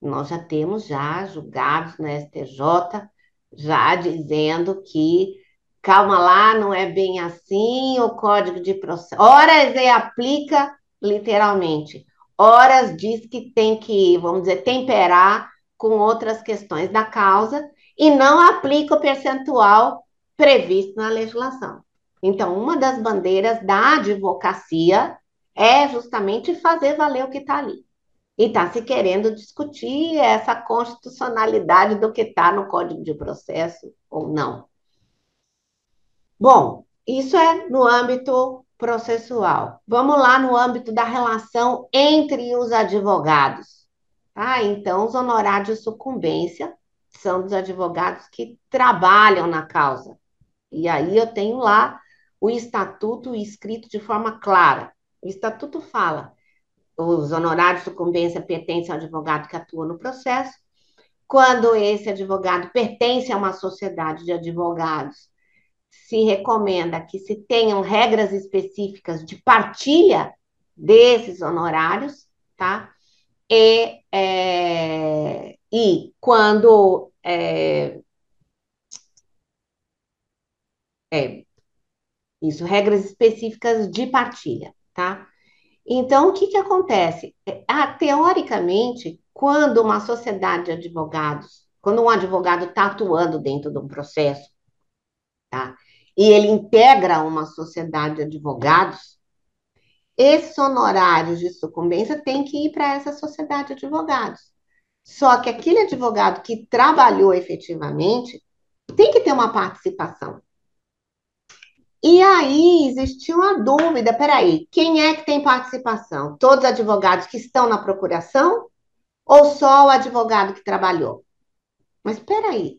Nós já temos já julgados no STJ, já dizendo que calma lá, não é bem assim, o código de processo. Horas ele aplica literalmente, horas diz que tem que, vamos dizer, temperar com outras questões da causa e não aplica o percentual previsto na legislação. Então, uma das bandeiras da advocacia é justamente fazer valer o que está ali. E está se querendo discutir essa constitucionalidade do que está no Código de Processo ou não. Bom, isso é no âmbito processual. Vamos lá no âmbito da relação entre os advogados. Tá? Então, os honorários de sucumbência são dos advogados que trabalham na causa. E aí eu tenho lá o estatuto escrito de forma clara. O estatuto fala os honorários de sucumbência pertencem ao advogado que atua no processo. Quando esse advogado pertence a uma sociedade de advogados, se recomenda que se tenham regras específicas de partilha desses honorários, tá? E, é, e quando é, é, isso, regras específicas de partilha, tá? Então, o que, que acontece? É, ah, teoricamente, quando uma sociedade de advogados, quando um advogado está atuando dentro de um processo, tá? E ele integra uma sociedade de advogados, esses honorários de sucumbência têm que ir para essa sociedade de advogados. Só que aquele advogado que trabalhou efetivamente tem que ter uma participação. E aí existiu uma dúvida: peraí, quem é que tem participação? Todos os advogados que estão na procuração ou só o advogado que trabalhou? Mas peraí,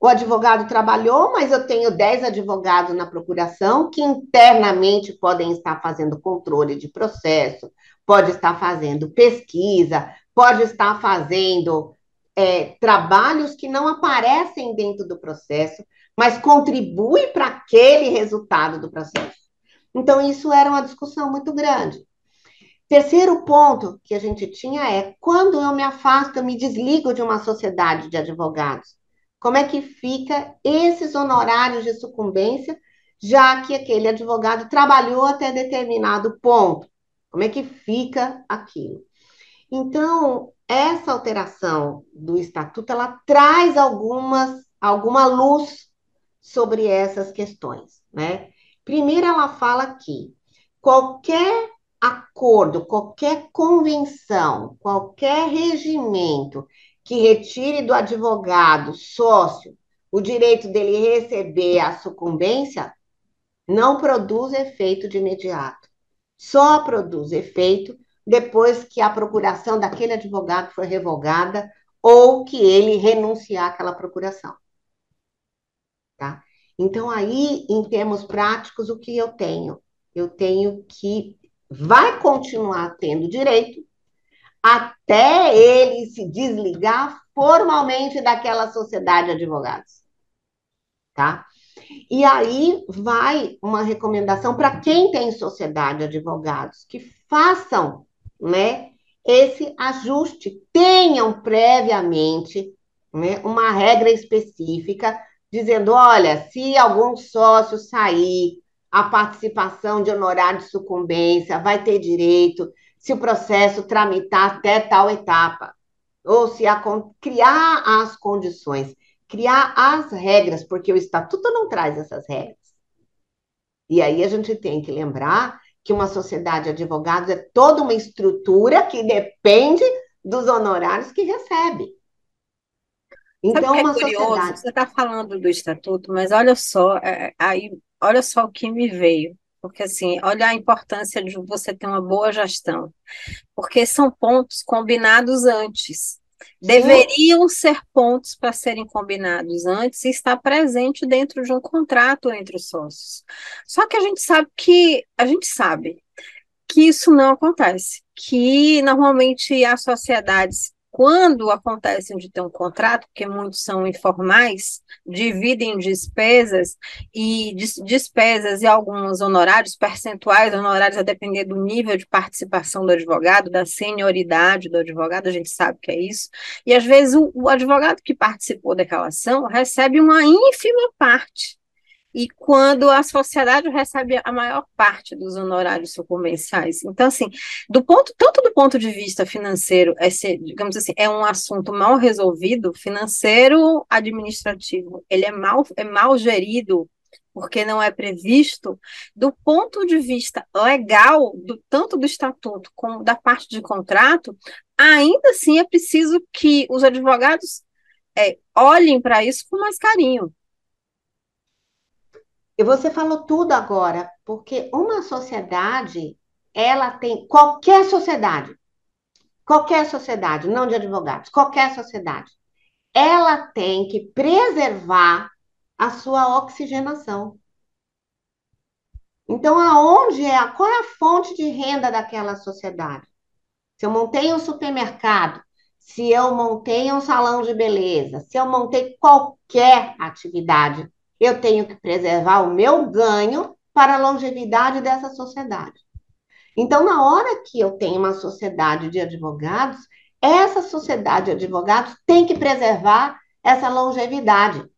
o advogado trabalhou, mas eu tenho 10 advogados na procuração que internamente podem estar fazendo controle de processo, pode estar fazendo pesquisa, pode estar fazendo é, trabalhos que não aparecem dentro do processo, mas contribui para aquele resultado do processo. Então, isso era uma discussão muito grande. Terceiro ponto que a gente tinha é quando eu me afasto, eu me desligo de uma sociedade de advogados. Como é que fica esses honorários de sucumbência, já que aquele advogado trabalhou até determinado ponto? Como é que fica aquilo? Então, essa alteração do estatuto, ela traz algumas, alguma luz sobre essas questões, né? Primeiro, ela fala que qualquer acordo, qualquer convenção, qualquer regimento que retire do advogado sócio o direito dele receber a sucumbência não produz efeito de imediato. Só produz efeito depois que a procuração daquele advogado for revogada ou que ele renunciar àquela procuração. Então, aí, em termos práticos, o que eu tenho? Eu tenho que vai continuar tendo direito até ele se desligar formalmente daquela sociedade de advogados. Tá? E aí vai uma recomendação para quem tem sociedade de advogados, que façam, né, esse ajuste. Tenham previamente né, uma regra específica dizendo: olha, se algum sócio sair, a participação de honorário de sucumbência vai ter direito se o processo tramitar até tal etapa, ou se a, criar as condições, criar as regras, porque o estatuto não traz essas regras. E aí a gente tem que lembrar que uma sociedade de advogados é toda uma estrutura que depende dos honorários que recebe. Então, Sabe uma é curioso? sociedade. Você está falando do estatuto, mas olha só, é, aí, olha só o que me veio. Porque, assim, olha a importância de você ter uma boa gestão. Porque são pontos combinados antes. Deveriam ser pontos para serem combinados antes e estar presente dentro de um contrato entre os sócios. Só que a gente sabe que a gente sabe que isso não acontece, que normalmente as sociedades quando acontece de ter um contrato, porque muitos são informais, dividem despesas e despesas e alguns honorários, percentuais honorários a depender do nível de participação do advogado, da senioridade do advogado, a gente sabe que é isso. E às vezes o, o advogado que participou daquela ação recebe uma ínfima parte e quando a sociedade recebe a maior parte dos honorários sucumbenciais. Então, assim, do ponto, tanto do ponto de vista financeiro, esse, digamos assim, é um assunto mal resolvido, financeiro, administrativo, ele é mal, é mal gerido, porque não é previsto, do ponto de vista legal, do, tanto do estatuto como da parte de contrato, ainda assim é preciso que os advogados é, olhem para isso com mais carinho, e você falou tudo agora, porque uma sociedade, ela tem qualquer sociedade, qualquer sociedade, não de advogados, qualquer sociedade, ela tem que preservar a sua oxigenação. Então, aonde é, qual é a fonte de renda daquela sociedade? Se eu montei um supermercado, se eu montei um salão de beleza, se eu montei qualquer atividade eu tenho que preservar o meu ganho para a longevidade dessa sociedade. Então, na hora que eu tenho uma sociedade de advogados, essa sociedade de advogados tem que preservar essa longevidade.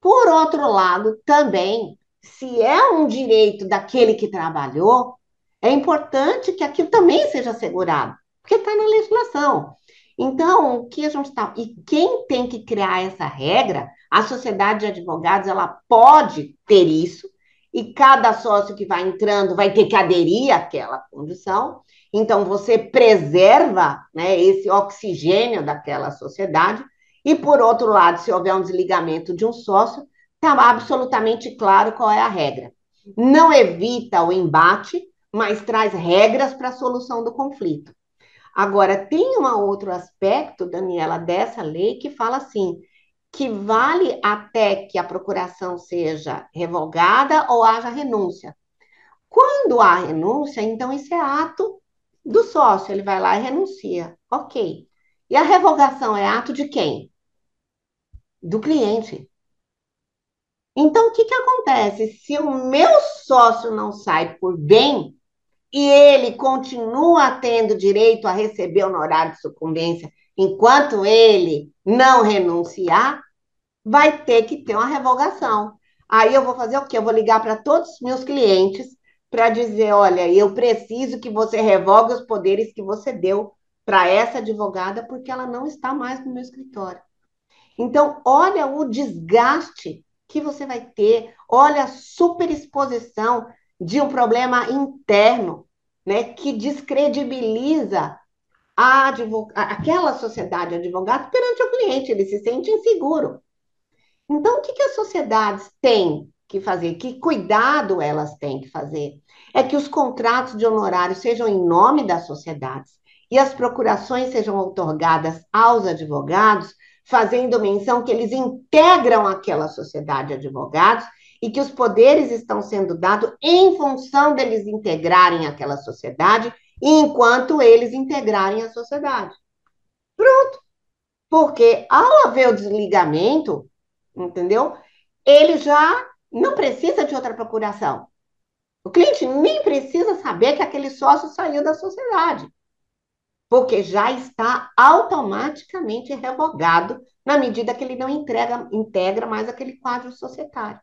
Por outro lado, também, se é um direito daquele que trabalhou, é importante que aquilo também seja assegurado, porque está na legislação. Então, o que a gente está. E quem tem que criar essa regra a sociedade de advogados ela pode ter isso, e cada sócio que vai entrando vai ter que aderir àquela condição. Então, você preserva né, esse oxigênio daquela sociedade. E, por outro lado, se houver um desligamento de um sócio, está absolutamente claro qual é a regra. Não evita o embate, mas traz regras para a solução do conflito. Agora, tem um outro aspecto, Daniela, dessa lei que fala assim: que vale até que a procuração seja revogada ou haja renúncia. Quando há renúncia, então isso é ato do sócio, ele vai lá e renuncia. Ok. E a revogação é ato de quem? Do cliente. Então, o que, que acontece? Se o meu sócio não sai por bem e ele continua tendo direito a receber honorário de sucumbência enquanto ele não renunciar, vai ter que ter uma revogação. Aí eu vou fazer o quê? Eu vou ligar para todos os meus clientes para dizer: olha, eu preciso que você revogue os poderes que você deu para essa advogada, porque ela não está mais no meu escritório. Então, olha o desgaste que você vai ter, olha a superexposição de um problema interno, né, que descredibiliza aquela sociedade de advogados perante o cliente, ele se sente inseguro. Então, o que, que as sociedades têm que fazer? Que cuidado elas têm que fazer? É que os contratos de honorários sejam em nome das sociedades e as procurações sejam otorgadas aos advogados, fazendo menção que eles integram aquela sociedade de advogados e que os poderes estão sendo dados em função deles integrarem aquela sociedade, enquanto eles integrarem a sociedade. Pronto. Porque ao haver o desligamento, entendeu? Ele já não precisa de outra procuração. O cliente nem precisa saber que aquele sócio saiu da sociedade. porque já está automaticamente revogado na medida que ele não entrega, integra mais aquele quadro societário.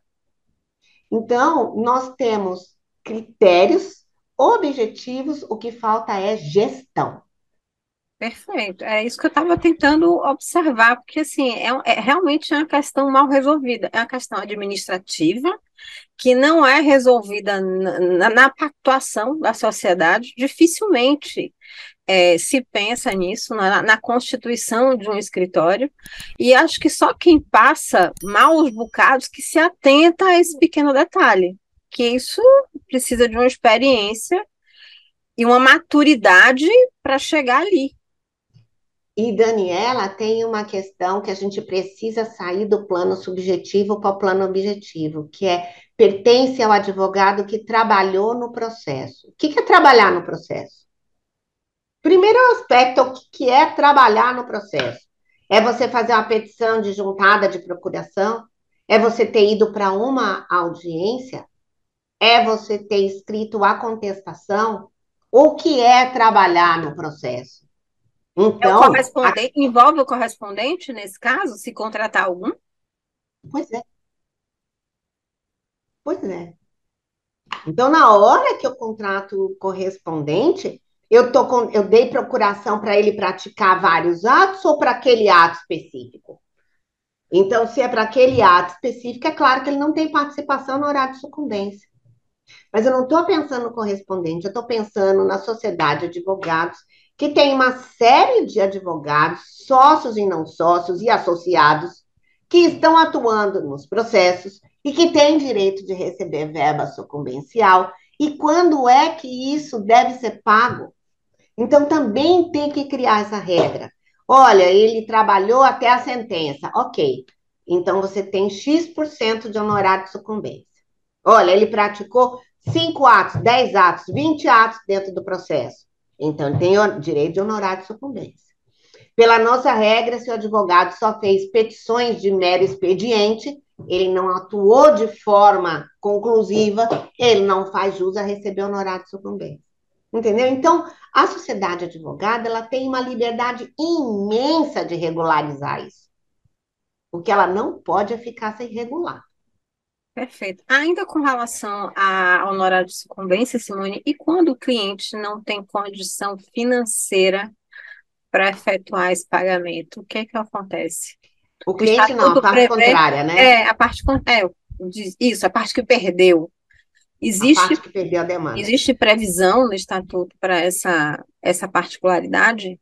Então, nós temos critérios objetivos, o que falta é gestão. Perfeito. É isso que eu estava tentando observar, porque assim, é, é, realmente uma questão mal resolvida. É uma questão administrativa que não é resolvida na, na, na pactuação da sociedade. Dificilmente é, se pensa nisso, na, na, constituição de um escritório, e acho que só quem passa maus bocados que se atenta a esse pequeno detalhe, que isso precisa de uma experiência e uma maturidade para chegar ali. E Daniela tem uma questão que a gente precisa sair do plano subjetivo para o plano objetivo, que é pertence ao advogado que trabalhou no processo. O que é trabalhar no processo? Primeiro aspecto, o que é trabalhar no processo? É você fazer uma petição de juntada de procuração? É você ter ido para uma audiência? É você ter escrito a contestação? O que é trabalhar no processo? Então, é o correspondente, a... envolve o correspondente nesse caso, se contratar algum? Pois é. Pois é. Então, na hora que eu contrato o correspondente, eu, tô com, eu dei procuração para ele praticar vários atos ou para aquele ato específico? Então, se é para aquele ato específico, é claro que ele não tem participação no horário de sucumbência. Mas eu não estou pensando no correspondente, eu estou pensando na sociedade de advogados que tem uma série de advogados, sócios e não sócios e associados, que estão atuando nos processos e que têm direito de receber verba sucumbencial. E quando é que isso deve ser pago? Então, também tem que criar essa regra. Olha, ele trabalhou até a sentença. Ok. Então, você tem X% de honorário de sucumbência. Olha, ele praticou 5 atos, 10 atos, 20 atos dentro do processo. Então, ele tem direito de honorário de sucumbência. Pela nossa regra, se o advogado só fez petições de mero expediente, ele não atuou de forma conclusiva, ele não faz jus a receber honorário de sucumbência. Entendeu? Então, a sociedade advogada ela tem uma liberdade imensa de regularizar isso. O que ela não pode é ficar sem regular. Perfeito. Ainda com relação a honorário de sucumbência, Simone, e quando o cliente não tem condição financeira para efetuar esse pagamento, o que é que acontece? O cliente não, a parte prevê, contrária, né? É, a parte é, isso, a parte que perdeu. Existe, a parte que perdeu a demanda. Existe previsão no estatuto para essa, essa particularidade?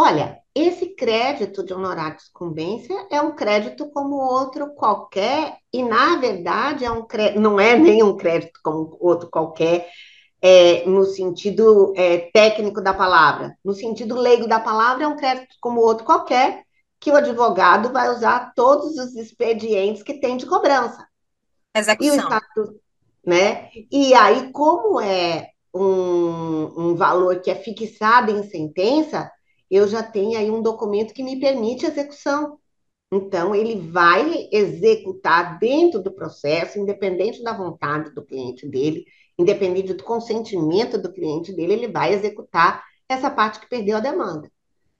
Olha, esse crédito de honorário de sucumbência é um crédito como outro qualquer, e na verdade é um crédito, não é nem um crédito como outro qualquer, é, no sentido é, técnico da palavra. No sentido leigo da palavra, é um crédito como outro qualquer, que o advogado vai usar todos os expedientes que tem de cobrança. Execução. E o estatuto, né? E aí, como é um, um valor que é fixado em sentença, eu já tenho aí um documento que me permite execução. Então, ele vai executar dentro do processo, independente da vontade do cliente dele, independente do consentimento do cliente dele, ele vai executar essa parte que perdeu a demanda.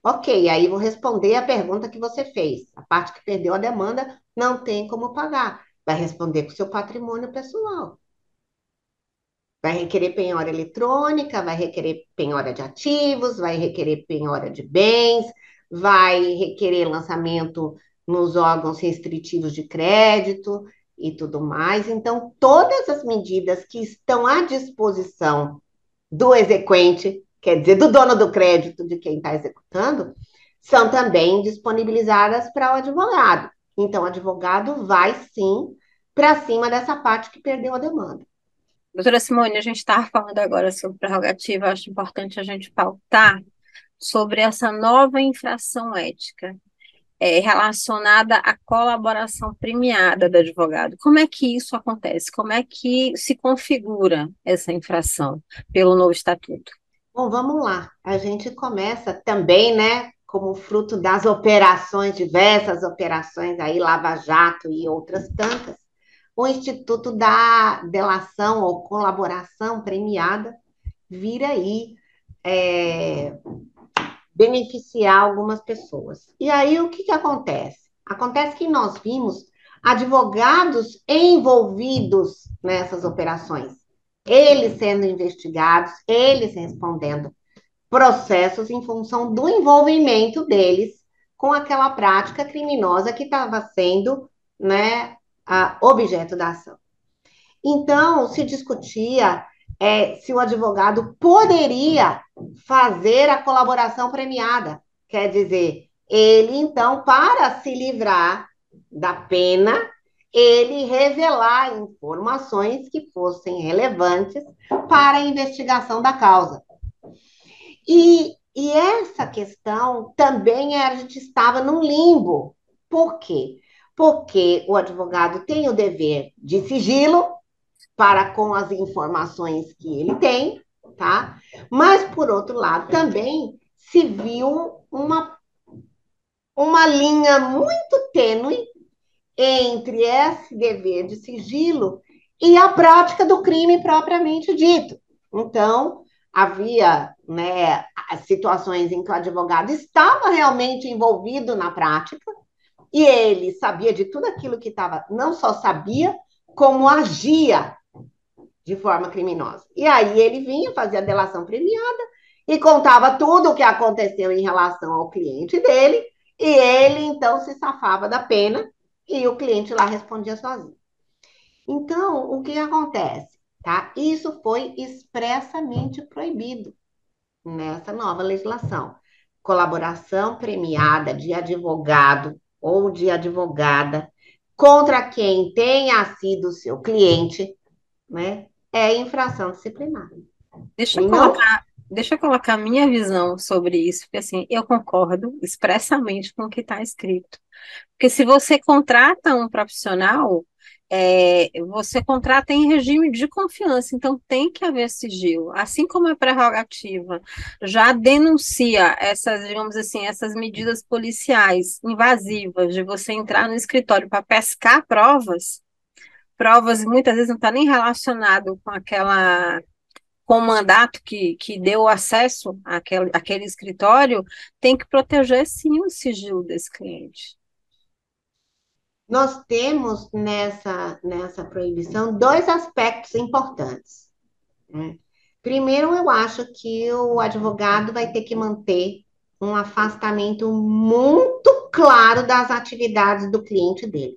Ok, aí vou responder a pergunta que você fez. A parte que perdeu a demanda não tem como pagar. Vai responder com seu patrimônio pessoal. Vai requerer penhora eletrônica, vai requerer penhora de ativos, vai requerer penhora de bens, vai requerer lançamento nos órgãos restritivos de crédito e tudo mais. Então, todas as medidas que estão à disposição do exequente, quer dizer, do dono do crédito, de quem está executando, são também disponibilizadas para o advogado. Então, o advogado vai sim para cima dessa parte que perdeu a demanda. Doutora Simone, a gente estava falando agora sobre prerrogativa, acho importante a gente pautar sobre essa nova infração ética é, relacionada à colaboração premiada do advogado. Como é que isso acontece? Como é que se configura essa infração pelo novo estatuto? Bom, vamos lá. A gente começa também, né, como fruto das operações, diversas operações aí, Lava Jato e outras tantas, o Instituto da Delação ou Colaboração Premiada vira aí é, beneficiar algumas pessoas. E aí o que, que acontece? Acontece que nós vimos advogados envolvidos nessas operações, eles sendo investigados, eles respondendo processos em função do envolvimento deles com aquela prática criminosa que estava sendo né, a objeto da ação. Então, se discutia é, se o advogado poderia fazer a colaboração premiada. Quer dizer, ele, então, para se livrar da pena, ele revelar informações que fossem relevantes para a investigação da causa. E, e essa questão também a gente estava num limbo. Por quê? Porque o advogado tem o dever de sigilo para com as informações que ele tem, tá? Mas, por outro lado, também se viu uma, uma linha muito tênue entre esse dever de sigilo e a prática do crime propriamente dito. Então, havia né, situações em que o advogado estava realmente envolvido na prática e ele sabia de tudo aquilo que estava, não só sabia, como agia de forma criminosa. E aí ele vinha, fazia a delação premiada e contava tudo o que aconteceu em relação ao cliente dele, e ele então se safava da pena e o cliente lá respondia sozinho. Então, o que acontece? Tá? Isso foi expressamente proibido nessa nova legislação. Colaboração premiada de advogado ou de advogada contra quem tenha sido seu cliente, né, é infração disciplinar. Deixa eu, colocar, deixa eu colocar minha visão sobre isso, porque assim, eu concordo expressamente com o que está escrito. Porque se você contrata um profissional, é, você contrata em regime de confiança, então tem que haver sigilo. Assim como a prerrogativa já denuncia essas, digamos assim, essas medidas policiais invasivas de você entrar no escritório para pescar provas, provas muitas vezes não está nem relacionado com aquela com o mandato que, que deu acesso àquele, àquele escritório, tem que proteger sim o sigilo desse cliente. Nós temos nessa, nessa proibição dois aspectos importantes. Né? Primeiro, eu acho que o advogado vai ter que manter um afastamento muito claro das atividades do cliente dele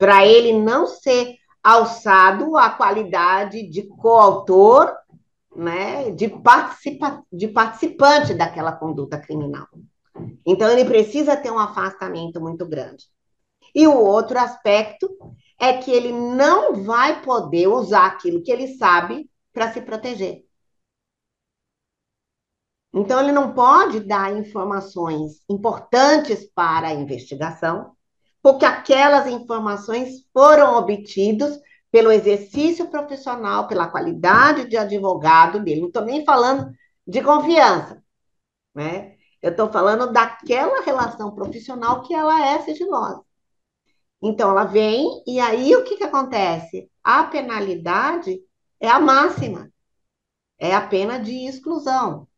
para ele não ser alçado à qualidade de coautor, né, de, participa de participante daquela conduta criminal. Então, ele precisa ter um afastamento muito grande. E o outro aspecto é que ele não vai poder usar aquilo que ele sabe para se proteger. Então, ele não pode dar informações importantes para a investigação porque aquelas informações foram obtidas pelo exercício profissional, pela qualidade de advogado dele. Não estou nem falando de confiança, né? Eu estou falando daquela relação profissional que ela é sigilosa. Então, ela vem, e aí o que, que acontece? A penalidade é a máxima, é a pena de exclusão.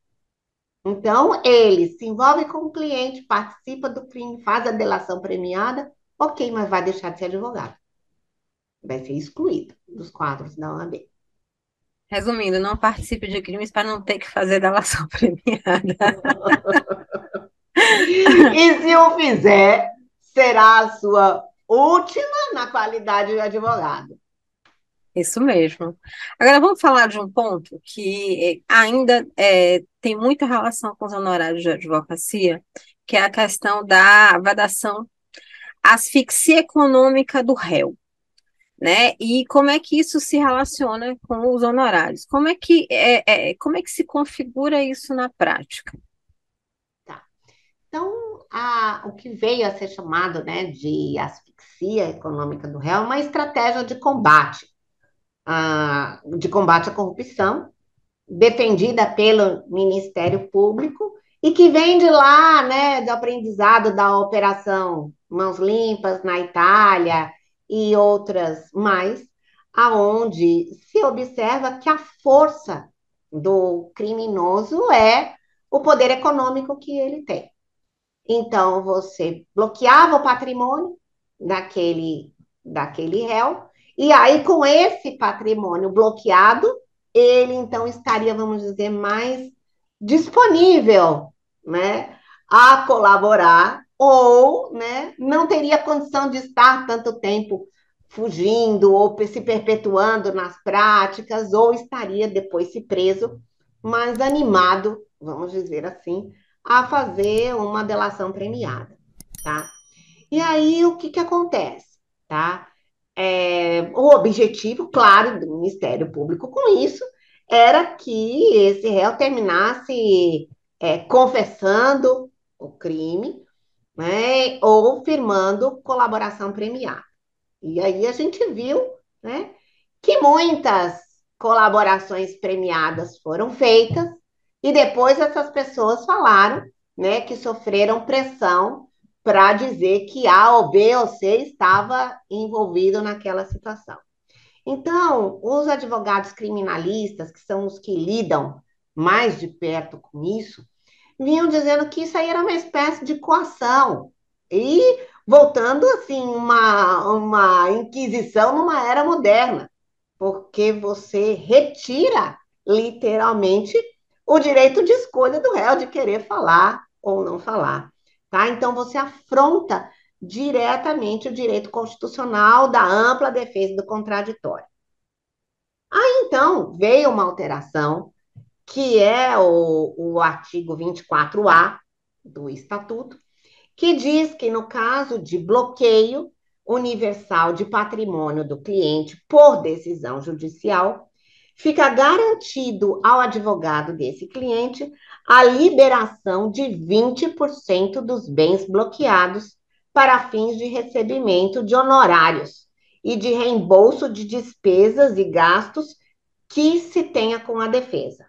Então, ele se envolve com o cliente, participa do crime, faz a delação premiada, ok, mas vai deixar de ser advogado. Vai ser excluído dos quadros da OAB. Resumindo, não participe de crimes para não ter que fazer delação premiada. e se o fizer, será a sua última na qualidade de advogado. Isso mesmo. Agora vamos falar de um ponto que ainda é, tem muita relação com os honorários de advocacia, que é a questão da vedação asfixia econômica do réu. Né? E como é que isso se relaciona com os honorários? Como é que, é, é como é que se configura isso na prática? Tá. Então, a, o que veio a ser chamado né, de asfixia econômica do réu é uma estratégia de combate de combate à corrupção, defendida pelo Ministério Público e que vem de lá, né, do aprendizado da Operação Mãos Limpas na Itália e outras mais, aonde se observa que a força do criminoso é o poder econômico que ele tem. Então, você bloqueava o patrimônio daquele, daquele réu, e aí, com esse patrimônio bloqueado, ele então estaria, vamos dizer, mais disponível né, a colaborar, ou né, não teria condição de estar tanto tempo fugindo ou se perpetuando nas práticas, ou estaria depois se preso, mas animado, vamos dizer assim, a fazer uma delação premiada, tá? E aí o que que acontece, tá? É, o objetivo, claro, do Ministério Público com isso era que esse réu terminasse é, confessando o crime, né, ou firmando colaboração premiada. E aí a gente viu né, que muitas colaborações premiadas foram feitas, e depois essas pessoas falaram né, que sofreram pressão para dizer que A ou B ou C estava envolvido naquela situação. Então, os advogados criminalistas, que são os que lidam mais de perto com isso, vinham dizendo que isso aí era uma espécie de coação. E voltando assim, uma, uma inquisição numa era moderna, porque você retira literalmente o direito de escolha do réu de querer falar ou não falar. Tá? Então você afronta diretamente o direito constitucional da ampla defesa do contraditório. Aí então veio uma alteração, que é o, o artigo 24A do Estatuto, que diz que no caso de bloqueio universal de patrimônio do cliente por decisão judicial, fica garantido ao advogado desse cliente a liberação de 20% dos bens bloqueados para fins de recebimento de honorários e de reembolso de despesas e gastos que se tenha com a defesa,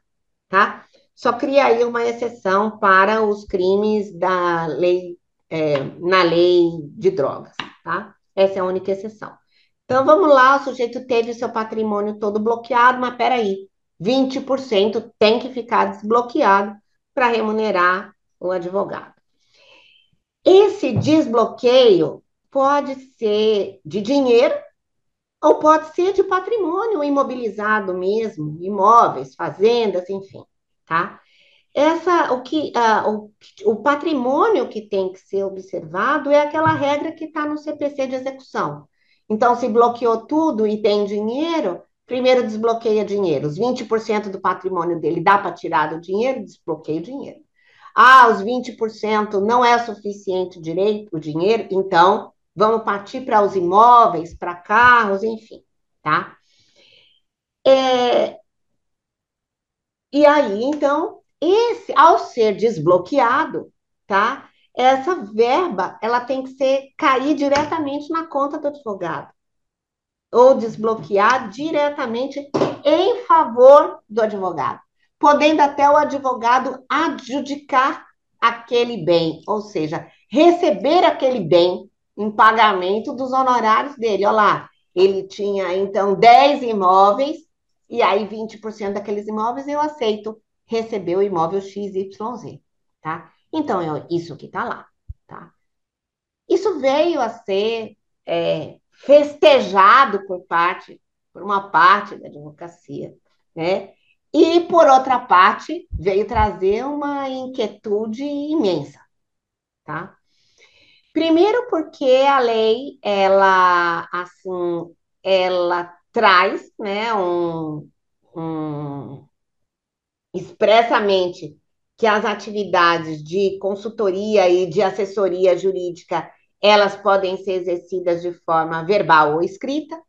tá? Só cria aí uma exceção para os crimes da lei é, na lei de drogas, tá? Essa é a única exceção. Então vamos lá, o sujeito teve o seu patrimônio todo bloqueado, mas peraí, 20% tem que ficar desbloqueado para remunerar o advogado. Esse desbloqueio pode ser de dinheiro ou pode ser de patrimônio imobilizado mesmo, imóveis, fazendas, enfim, tá? Essa, o, que, uh, o, o patrimônio que tem que ser observado é aquela regra que está no CPC de execução. Então, se bloqueou tudo e tem dinheiro, primeiro desbloqueia dinheiro. Os 20% do patrimônio dele dá para tirar do dinheiro, desbloqueia o dinheiro. Ah, os 20% não é suficiente direito, o dinheiro, então vamos partir para os imóveis, para carros, enfim, tá? É... E aí, então, esse, ao ser desbloqueado, tá? Essa verba, ela tem que ser cair diretamente na conta do advogado ou desbloquear diretamente em favor do advogado, podendo até o advogado adjudicar aquele bem, ou seja, receber aquele bem em pagamento dos honorários dele. Olha lá, ele tinha então 10 imóveis, e aí 20% daqueles imóveis eu aceito receber o imóvel XYZ, tá? Então, é isso que está lá, tá? Isso veio a ser é, festejado por parte, por uma parte da advocacia, né? E, por outra parte, veio trazer uma inquietude imensa, tá? Primeiro porque a lei, ela, assim, ela traz, né, um, um expressamente que as atividades de consultoria e de assessoria jurídica elas podem ser exercidas de forma verbal ou escrita.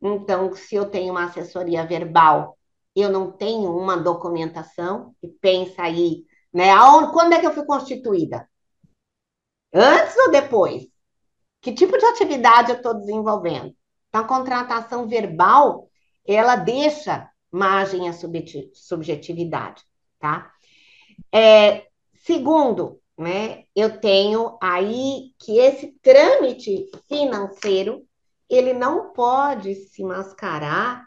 Então, se eu tenho uma assessoria verbal, eu não tenho uma documentação, e pensa aí, né? Quando é que eu fui constituída? Antes ou depois? Que tipo de atividade eu estou desenvolvendo? Então, a contratação verbal, ela deixa margem à subjetividade, tá? É, segundo, né, eu tenho aí que esse trâmite financeiro, ele não pode se mascarar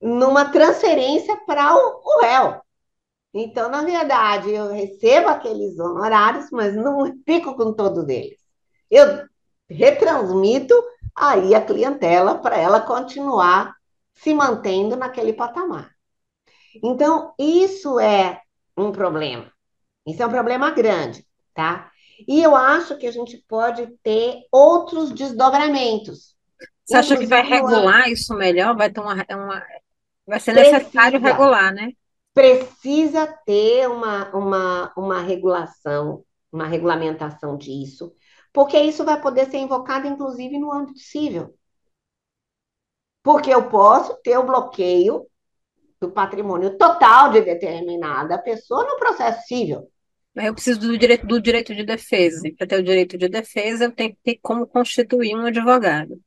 numa transferência para o, o réu. Então, na verdade, eu recebo aqueles honorários, mas não fico com todos eles. Eu retransmito aí a clientela para ela continuar se mantendo naquele patamar. Então, isso é um problema. Isso é um problema grande, tá? E eu acho que a gente pode ter outros desdobramentos. Você acha que vai regular isso melhor? Vai ter uma, uma vai ser necessário precisa, regular, né? Precisa ter uma, uma, uma regulação, uma regulamentação disso, porque isso vai poder ser invocado, inclusive, no âmbito civil. Porque eu posso ter o bloqueio do patrimônio total de determinada pessoa no processo civil. Eu preciso do direito, do direito de defesa. Para ter o direito de defesa, eu tenho que ter como constituir um advogado.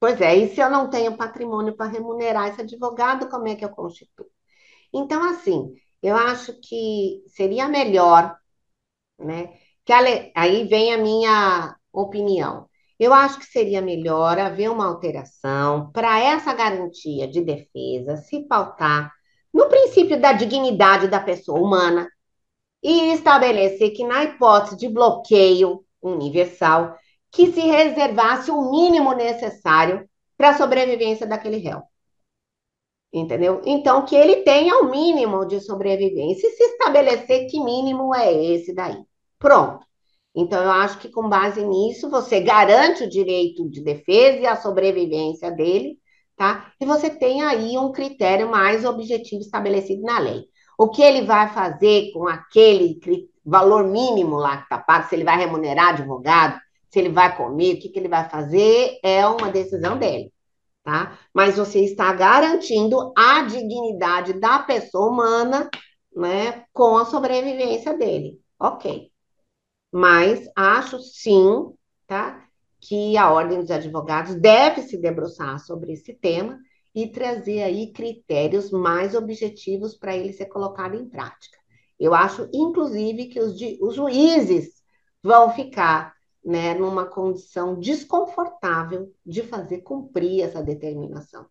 Pois é, e se eu não tenho patrimônio para remunerar esse advogado, como é que eu constituo? Então, assim, eu acho que seria melhor, né? Que aí vem a minha opinião. Eu acho que seria melhor haver uma alteração para essa garantia de defesa se pautar no princípio da dignidade da pessoa humana e estabelecer que, na hipótese de bloqueio universal, que se reservasse o mínimo necessário para a sobrevivência daquele réu. Entendeu? Então, que ele tenha o mínimo de sobrevivência e se estabelecer que mínimo é esse daí. Pronto. Então, eu acho que com base nisso, você garante o direito de defesa e a sobrevivência dele, tá? E você tem aí um critério mais objetivo estabelecido na lei. O que ele vai fazer com aquele valor mínimo lá que está pago, se ele vai remunerar advogado, se ele vai comer, o que, que ele vai fazer, é uma decisão dele, tá? Mas você está garantindo a dignidade da pessoa humana, né, com a sobrevivência dele. Ok. Mas acho sim, tá? Que a Ordem dos Advogados deve se debruçar sobre esse tema e trazer aí critérios mais objetivos para ele ser colocado em prática. Eu acho, inclusive, que os, os juízes vão ficar né, numa condição desconfortável de fazer cumprir essa determinação.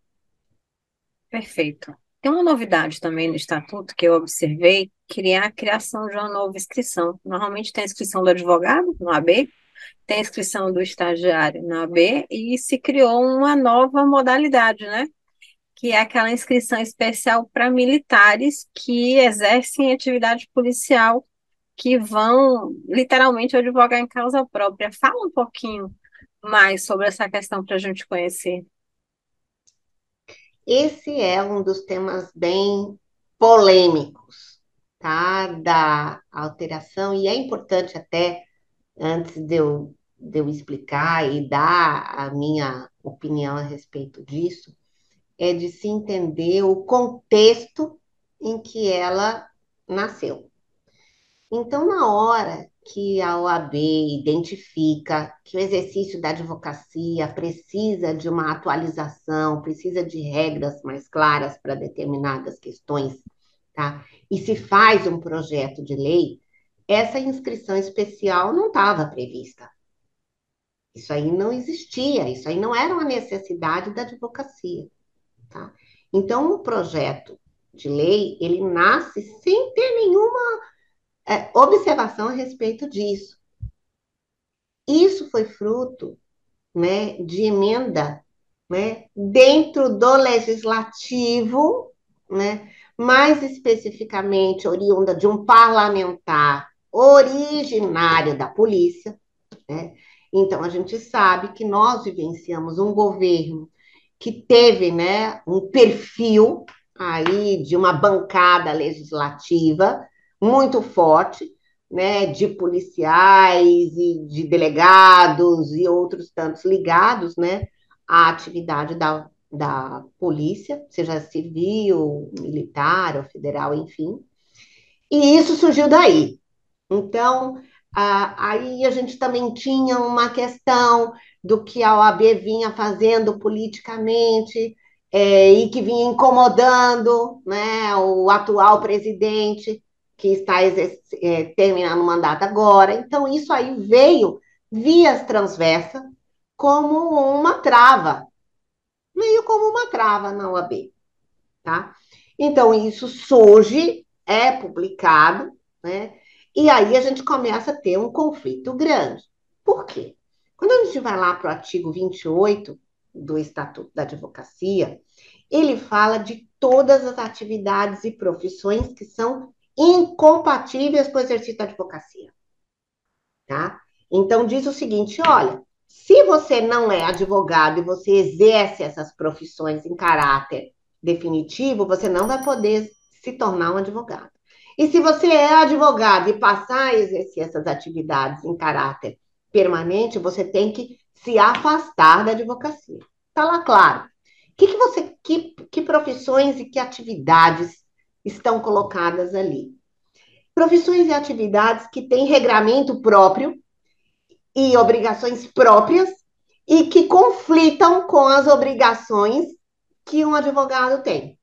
Perfeito. Tem uma novidade também no estatuto que eu observei, que é a criação de uma nova inscrição. Normalmente tem a inscrição do advogado no AB, tem a inscrição do estagiário no AB e se criou uma nova modalidade, né? Que é aquela inscrição especial para militares que exercem atividade policial, que vão literalmente advogar em causa própria. Fala um pouquinho mais sobre essa questão para a gente conhecer. Esse é um dos temas bem polêmicos, tá? Da alteração, e é importante até, antes de eu, de eu explicar e dar a minha opinião a respeito disso, é de se entender o contexto em que ela nasceu. Então, na hora que a OAB identifica que o exercício da advocacia precisa de uma atualização, precisa de regras mais claras para determinadas questões, tá? E se faz um projeto de lei, essa inscrição especial não estava prevista. Isso aí não existia, isso aí não era uma necessidade da advocacia, tá? Então, o projeto de lei, ele nasce sem ter nenhuma é, observação a respeito disso. Isso foi fruto né, de emenda né, dentro do legislativo, né, mais especificamente oriunda de um parlamentar originário da polícia. Né? Então, a gente sabe que nós vivenciamos um governo que teve né, um perfil aí de uma bancada legislativa muito forte, né, de policiais e de delegados e outros tantos ligados, né, à atividade da, da polícia, seja civil, militar ou federal, enfim. E isso surgiu daí. Então, aí a gente também tinha uma questão do que a OAB vinha fazendo politicamente é, e que vinha incomodando né, o atual presidente que está é, terminando o mandato agora. Então, isso aí veio vias transversas como uma trava, meio como uma trava na OAB, tá? Então, isso surge é publicado, né? E aí a gente começa a ter um conflito grande. Por quê? Quando a gente vai lá para o artigo 28 do Estatuto da Advocacia, ele fala de todas as atividades e profissões que são incompatíveis com o exercício da advocacia. Tá? Então, diz o seguinte: olha, se você não é advogado e você exerce essas profissões em caráter definitivo, você não vai poder se tornar um advogado. E se você é advogado e passar a exercer essas atividades em caráter permanente, você tem que se afastar da advocacia. Está lá claro. Que, que, você, que, que profissões e que atividades estão colocadas ali? Profissões e atividades que têm regramento próprio e obrigações próprias e que conflitam com as obrigações que um advogado tem.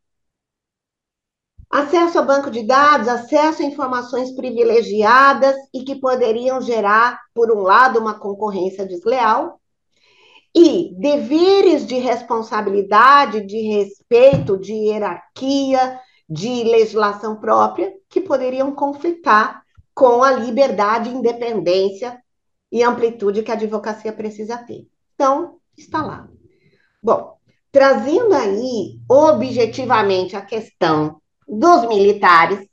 Acesso a banco de dados, acesso a informações privilegiadas e que poderiam gerar, por um lado, uma concorrência desleal, e deveres de responsabilidade, de respeito, de hierarquia, de legislação própria, que poderiam conflitar com a liberdade, independência e amplitude que a advocacia precisa ter. Então, está lá. Bom, trazendo aí objetivamente a questão dos militares,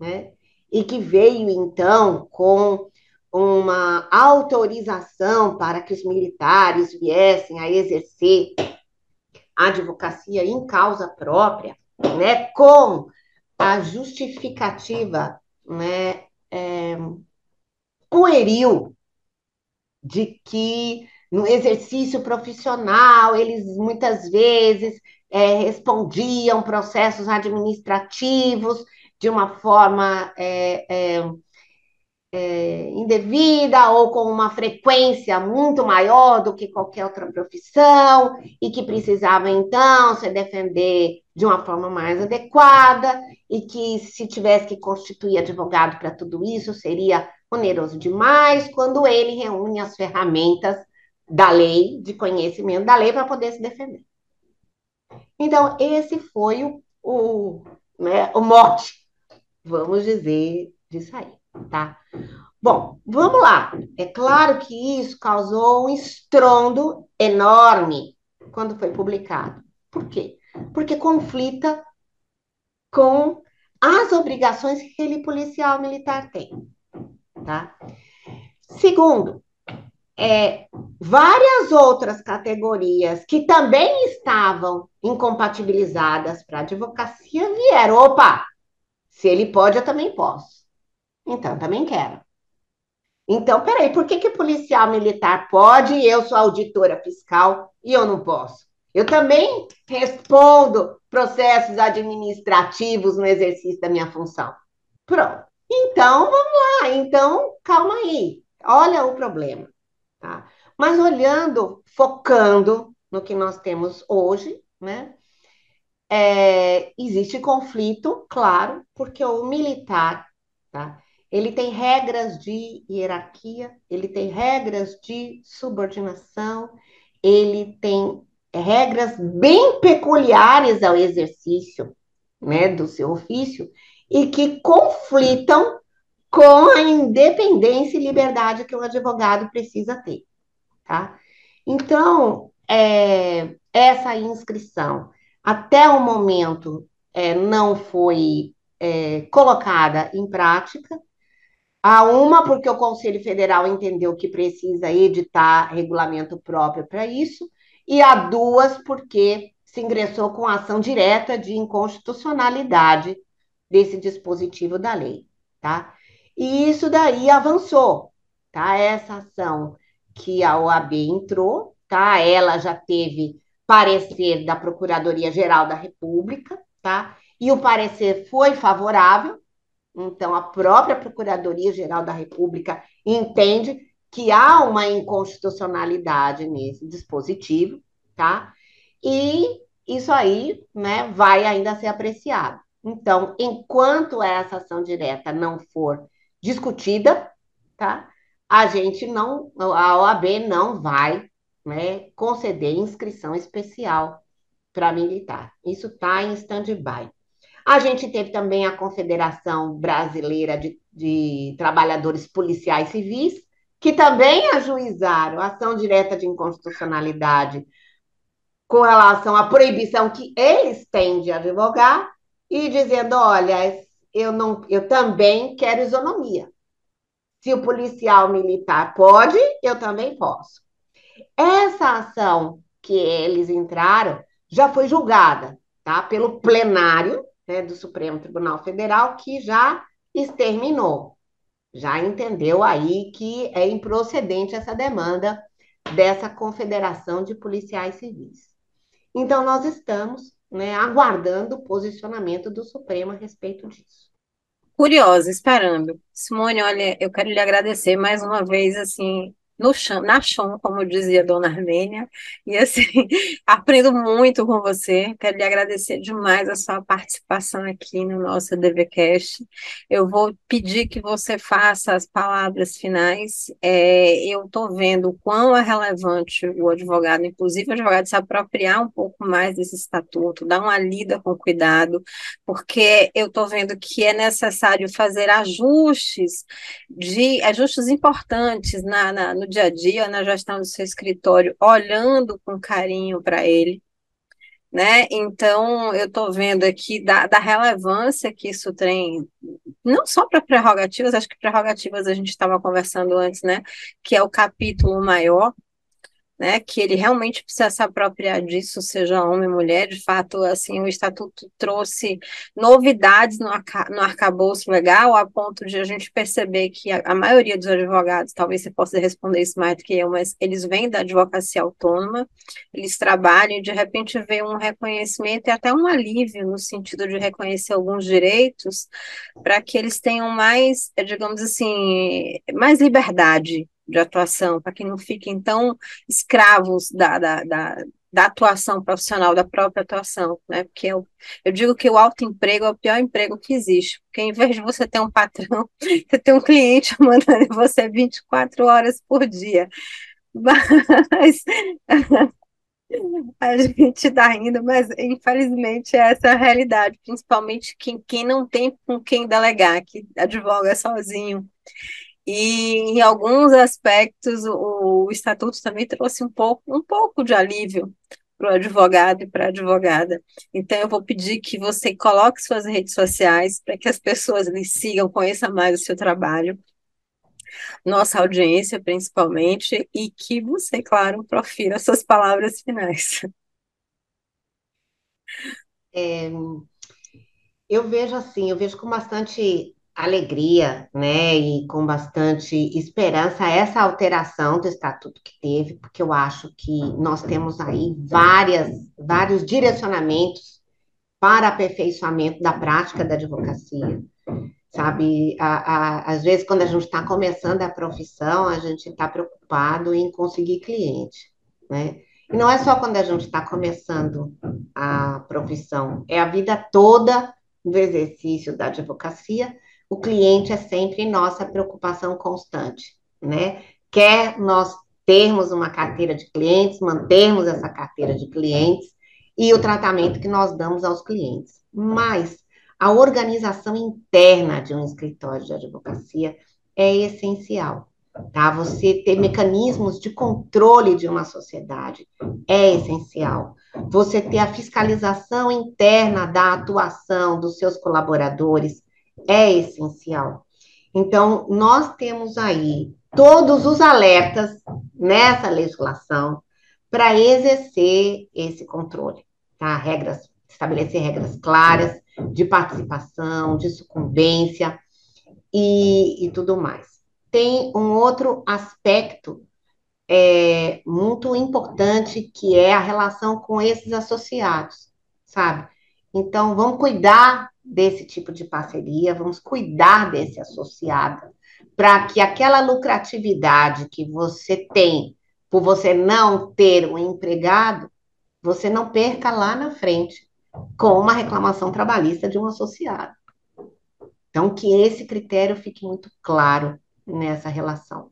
né, e que veio então com uma autorização para que os militares viessem a exercer a advocacia em causa própria, né, com a justificativa né, é, pueril de que no exercício profissional eles muitas vezes é, respondiam processos administrativos de uma forma é, é, indevida ou com uma frequência muito maior do que qualquer outra profissão e que precisava então se defender de uma forma mais adequada e que se tivesse que constituir advogado para tudo isso seria oneroso demais quando ele reúne as ferramentas da lei, de conhecimento da lei para poder se defender. Então, esse foi o, o, né, o mote, vamos dizer, disso aí tá? Bom, vamos lá. É claro que isso causou um estrondo enorme quando foi publicado. Por quê? Porque conflita com as obrigações que aquele policial militar tem, tá? Segundo, é, várias outras categorias que também estavam incompatibilizadas para advocacia vieram. Opa, se ele pode, eu também posso. Então, também quero. Então, peraí, por que, que policial militar pode e eu sou auditora fiscal e eu não posso? Eu também respondo processos administrativos no exercício da minha função. Pronto. Então, vamos lá. Então, calma aí. Olha o problema. Tá? Mas olhando, focando no que nós temos hoje, né? É, existe conflito, claro, porque o militar, tá? Ele tem regras de hierarquia, ele tem regras de subordinação, ele tem regras bem peculiares ao exercício né, do seu ofício e que conflitam com a independência e liberdade que o advogado precisa ter. Tá? Então, é, essa inscrição, até o momento, é, não foi é, colocada em prática, a uma, porque o Conselho Federal entendeu que precisa editar regulamento próprio para isso, e a duas, porque se ingressou com ação direta de inconstitucionalidade desse dispositivo da lei, tá? E isso daí avançou, tá? Essa ação que a OAB entrou, tá? Ela já teve parecer da Procuradoria-Geral da República, tá? E o parecer foi favorável, então, a própria Procuradoria-Geral da República entende que há uma inconstitucionalidade nesse dispositivo, tá? E isso aí, né, vai ainda ser apreciado. Então, enquanto essa ação direta não for discutida, tá? A gente não, a OAB não vai, né, conceder inscrição especial para militar. Isso está em stand-by. A gente teve também a Confederação Brasileira de, de Trabalhadores Policiais Civis, que também ajuizaram ação direta de inconstitucionalidade com relação à proibição que eles têm de advogar e dizendo, olha, eu não, eu também quero isonomia. Se o policial militar pode, eu também posso. Essa ação que eles entraram já foi julgada, tá? Pelo plenário né, do Supremo Tribunal Federal, que já exterminou, já entendeu aí que é improcedente essa demanda dessa Confederação de Policiais Civis. Então, nós estamos né, aguardando o posicionamento do Supremo a respeito disso. Curiosa, esperando. Simone, olha, eu quero lhe agradecer mais uma vez, assim, no chão, na chão, como dizia Dona Armênia, e assim, aprendo muito com você, quero lhe agradecer demais a sua participação aqui no nosso DVCast, eu vou pedir que você faça as palavras finais, é, eu estou vendo o quão é relevante o advogado, inclusive o advogado se apropriar um pouco mais desse estatuto, dar uma lida com cuidado, porque eu estou vendo que é necessário fazer ajustes, de ajustes importantes na, na no dia a dia, na gestão do seu escritório, olhando com carinho para ele, né? Então, eu estou vendo aqui da, da, relevância que isso tem, não só para prerrogativas, acho que prerrogativas a gente estava conversando antes, né? Que é o capítulo maior, né, que ele realmente precisa se apropriar disso, seja homem ou mulher. De fato, assim, o estatuto trouxe novidades no, arca, no arcabouço legal, a ponto de a gente perceber que a, a, maioria dos advogados, talvez você possa responder isso mais do que eu, mas eles vêm da advocacia autônoma, eles trabalham e de repente vê um reconhecimento e até um alívio no sentido de reconhecer alguns direitos para que eles tenham mais, digamos assim, mais liberdade de atuação, para que não fiquem tão escravos da, da, da, da, atuação profissional, da própria atuação, né? Porque eu, eu digo que o autoemprego é o pior emprego que existe, porque em vez de você ter um patrão, você tem um cliente mandando você 24 horas por dia. Mas a gente está rindo, mas infelizmente essa é a realidade, principalmente quem, quem não tem com quem delegar, que advoga sozinho. E em alguns aspectos o, o estatuto também trouxe um pouco, um pouco de alívio para o advogado e para a advogada. Então eu vou pedir que você coloque suas redes sociais para que as pessoas lhe sigam, conheçam mais o seu trabalho, nossa audiência principalmente, e que você, claro, profira suas palavras finais. É, eu vejo assim, eu vejo com bastante alegria, né, e com bastante esperança essa alteração do estatuto que teve, porque eu acho que nós temos aí várias, vários direcionamentos para aperfeiçoamento da prática da advocacia, sabe? A, a, às vezes, quando a gente está começando a profissão, a gente está preocupado em conseguir cliente, né? E não é só quando a gente está começando a profissão, é a vida toda do exercício da advocacia, o cliente é sempre nossa preocupação constante, né? Quer nós termos uma carteira de clientes, mantermos essa carteira de clientes e o tratamento que nós damos aos clientes. Mas a organização interna de um escritório de advocacia é essencial, tá? Você ter mecanismos de controle de uma sociedade é essencial. Você ter a fiscalização interna da atuação dos seus colaboradores é essencial. Então, nós temos aí todos os alertas nessa legislação para exercer esse controle, tá? Regras, estabelecer regras claras de participação, de sucumbência e, e tudo mais. Tem um outro aspecto é, muito importante que é a relação com esses associados, sabe? Então, vamos cuidar desse tipo de parceria, vamos cuidar desse associado, para que aquela lucratividade que você tem por você não ter um empregado, você não perca lá na frente com uma reclamação trabalhista de um associado. Então, que esse critério fique muito claro nessa relação.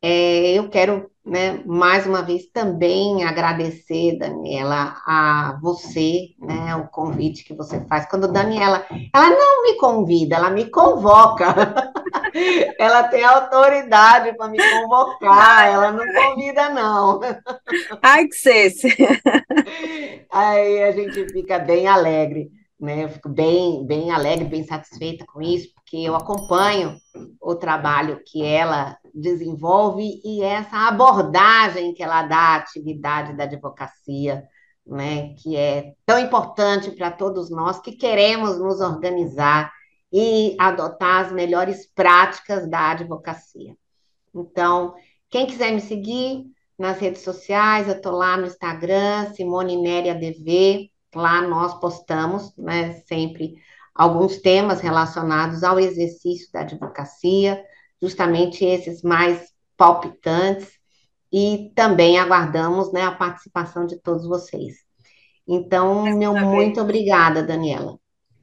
É, eu quero, né, mais uma vez também agradecer, Daniela, a você, né, o convite que você faz. Quando Daniela, ela não me convida, ela me convoca. ela tem autoridade para me convocar, ela não convida, não. Ai, que cesse. Aí a gente fica bem alegre, né? Eu fico bem, bem alegre, bem satisfeita com isso, porque eu acompanho o trabalho que ela desenvolve e essa abordagem que ela dá à atividade da advocacia, né, que é tão importante para todos nós que queremos nos organizar e adotar as melhores práticas da advocacia. Então, quem quiser me seguir nas redes sociais, eu estou lá no Instagram, Simone ADV, lá nós postamos né, sempre alguns temas relacionados ao exercício da advocacia, justamente esses mais palpitantes, e também aguardamos né, a participação de todos vocês. Então, meu muito obrigada, Daniela.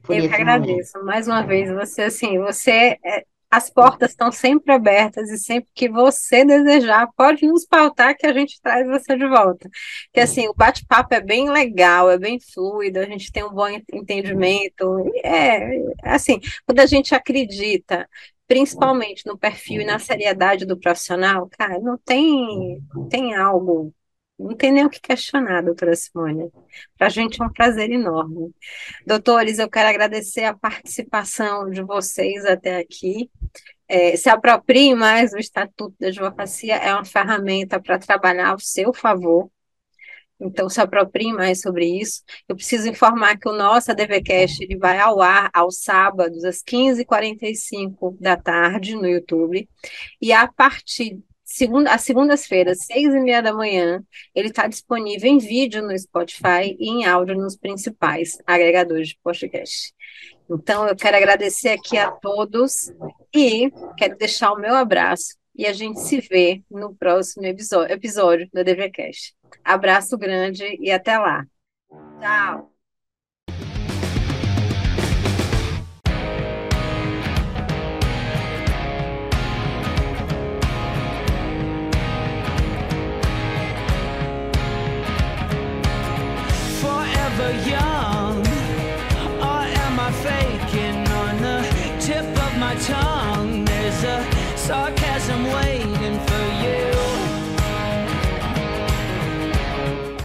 Eu que agradeço. Momento. Mais uma vez, você assim, você é, as portas estão sempre abertas e sempre que você desejar, pode nos pautar que a gente traz você de volta. Que assim, o bate-papo é bem legal, é bem fluido, a gente tem um bom entendimento. É, assim, quando a gente acredita principalmente no perfil e na seriedade do profissional, cara, não tem, tem algo, não tem nem o que questionar, doutora Simone. Para a gente é um prazer enorme. Doutores, eu quero agradecer a participação de vocês até aqui. É, se apropriem mais do Estatuto da Advocacia, é uma ferramenta para trabalhar ao seu favor, então, se apropriem mais sobre isso. Eu preciso informar que o nosso ADVCast ele vai ao ar aos sábados, às 15h45 da tarde, no YouTube. E a partir segunda, às segundas-feiras, seis e meia da manhã, ele está disponível em vídeo no Spotify e em áudio nos principais agregadores de podcast. Então, eu quero agradecer aqui a todos e quero deixar o meu abraço e a gente se vê no próximo episódio do DVCast. Abraço grande e até lá. Tchau.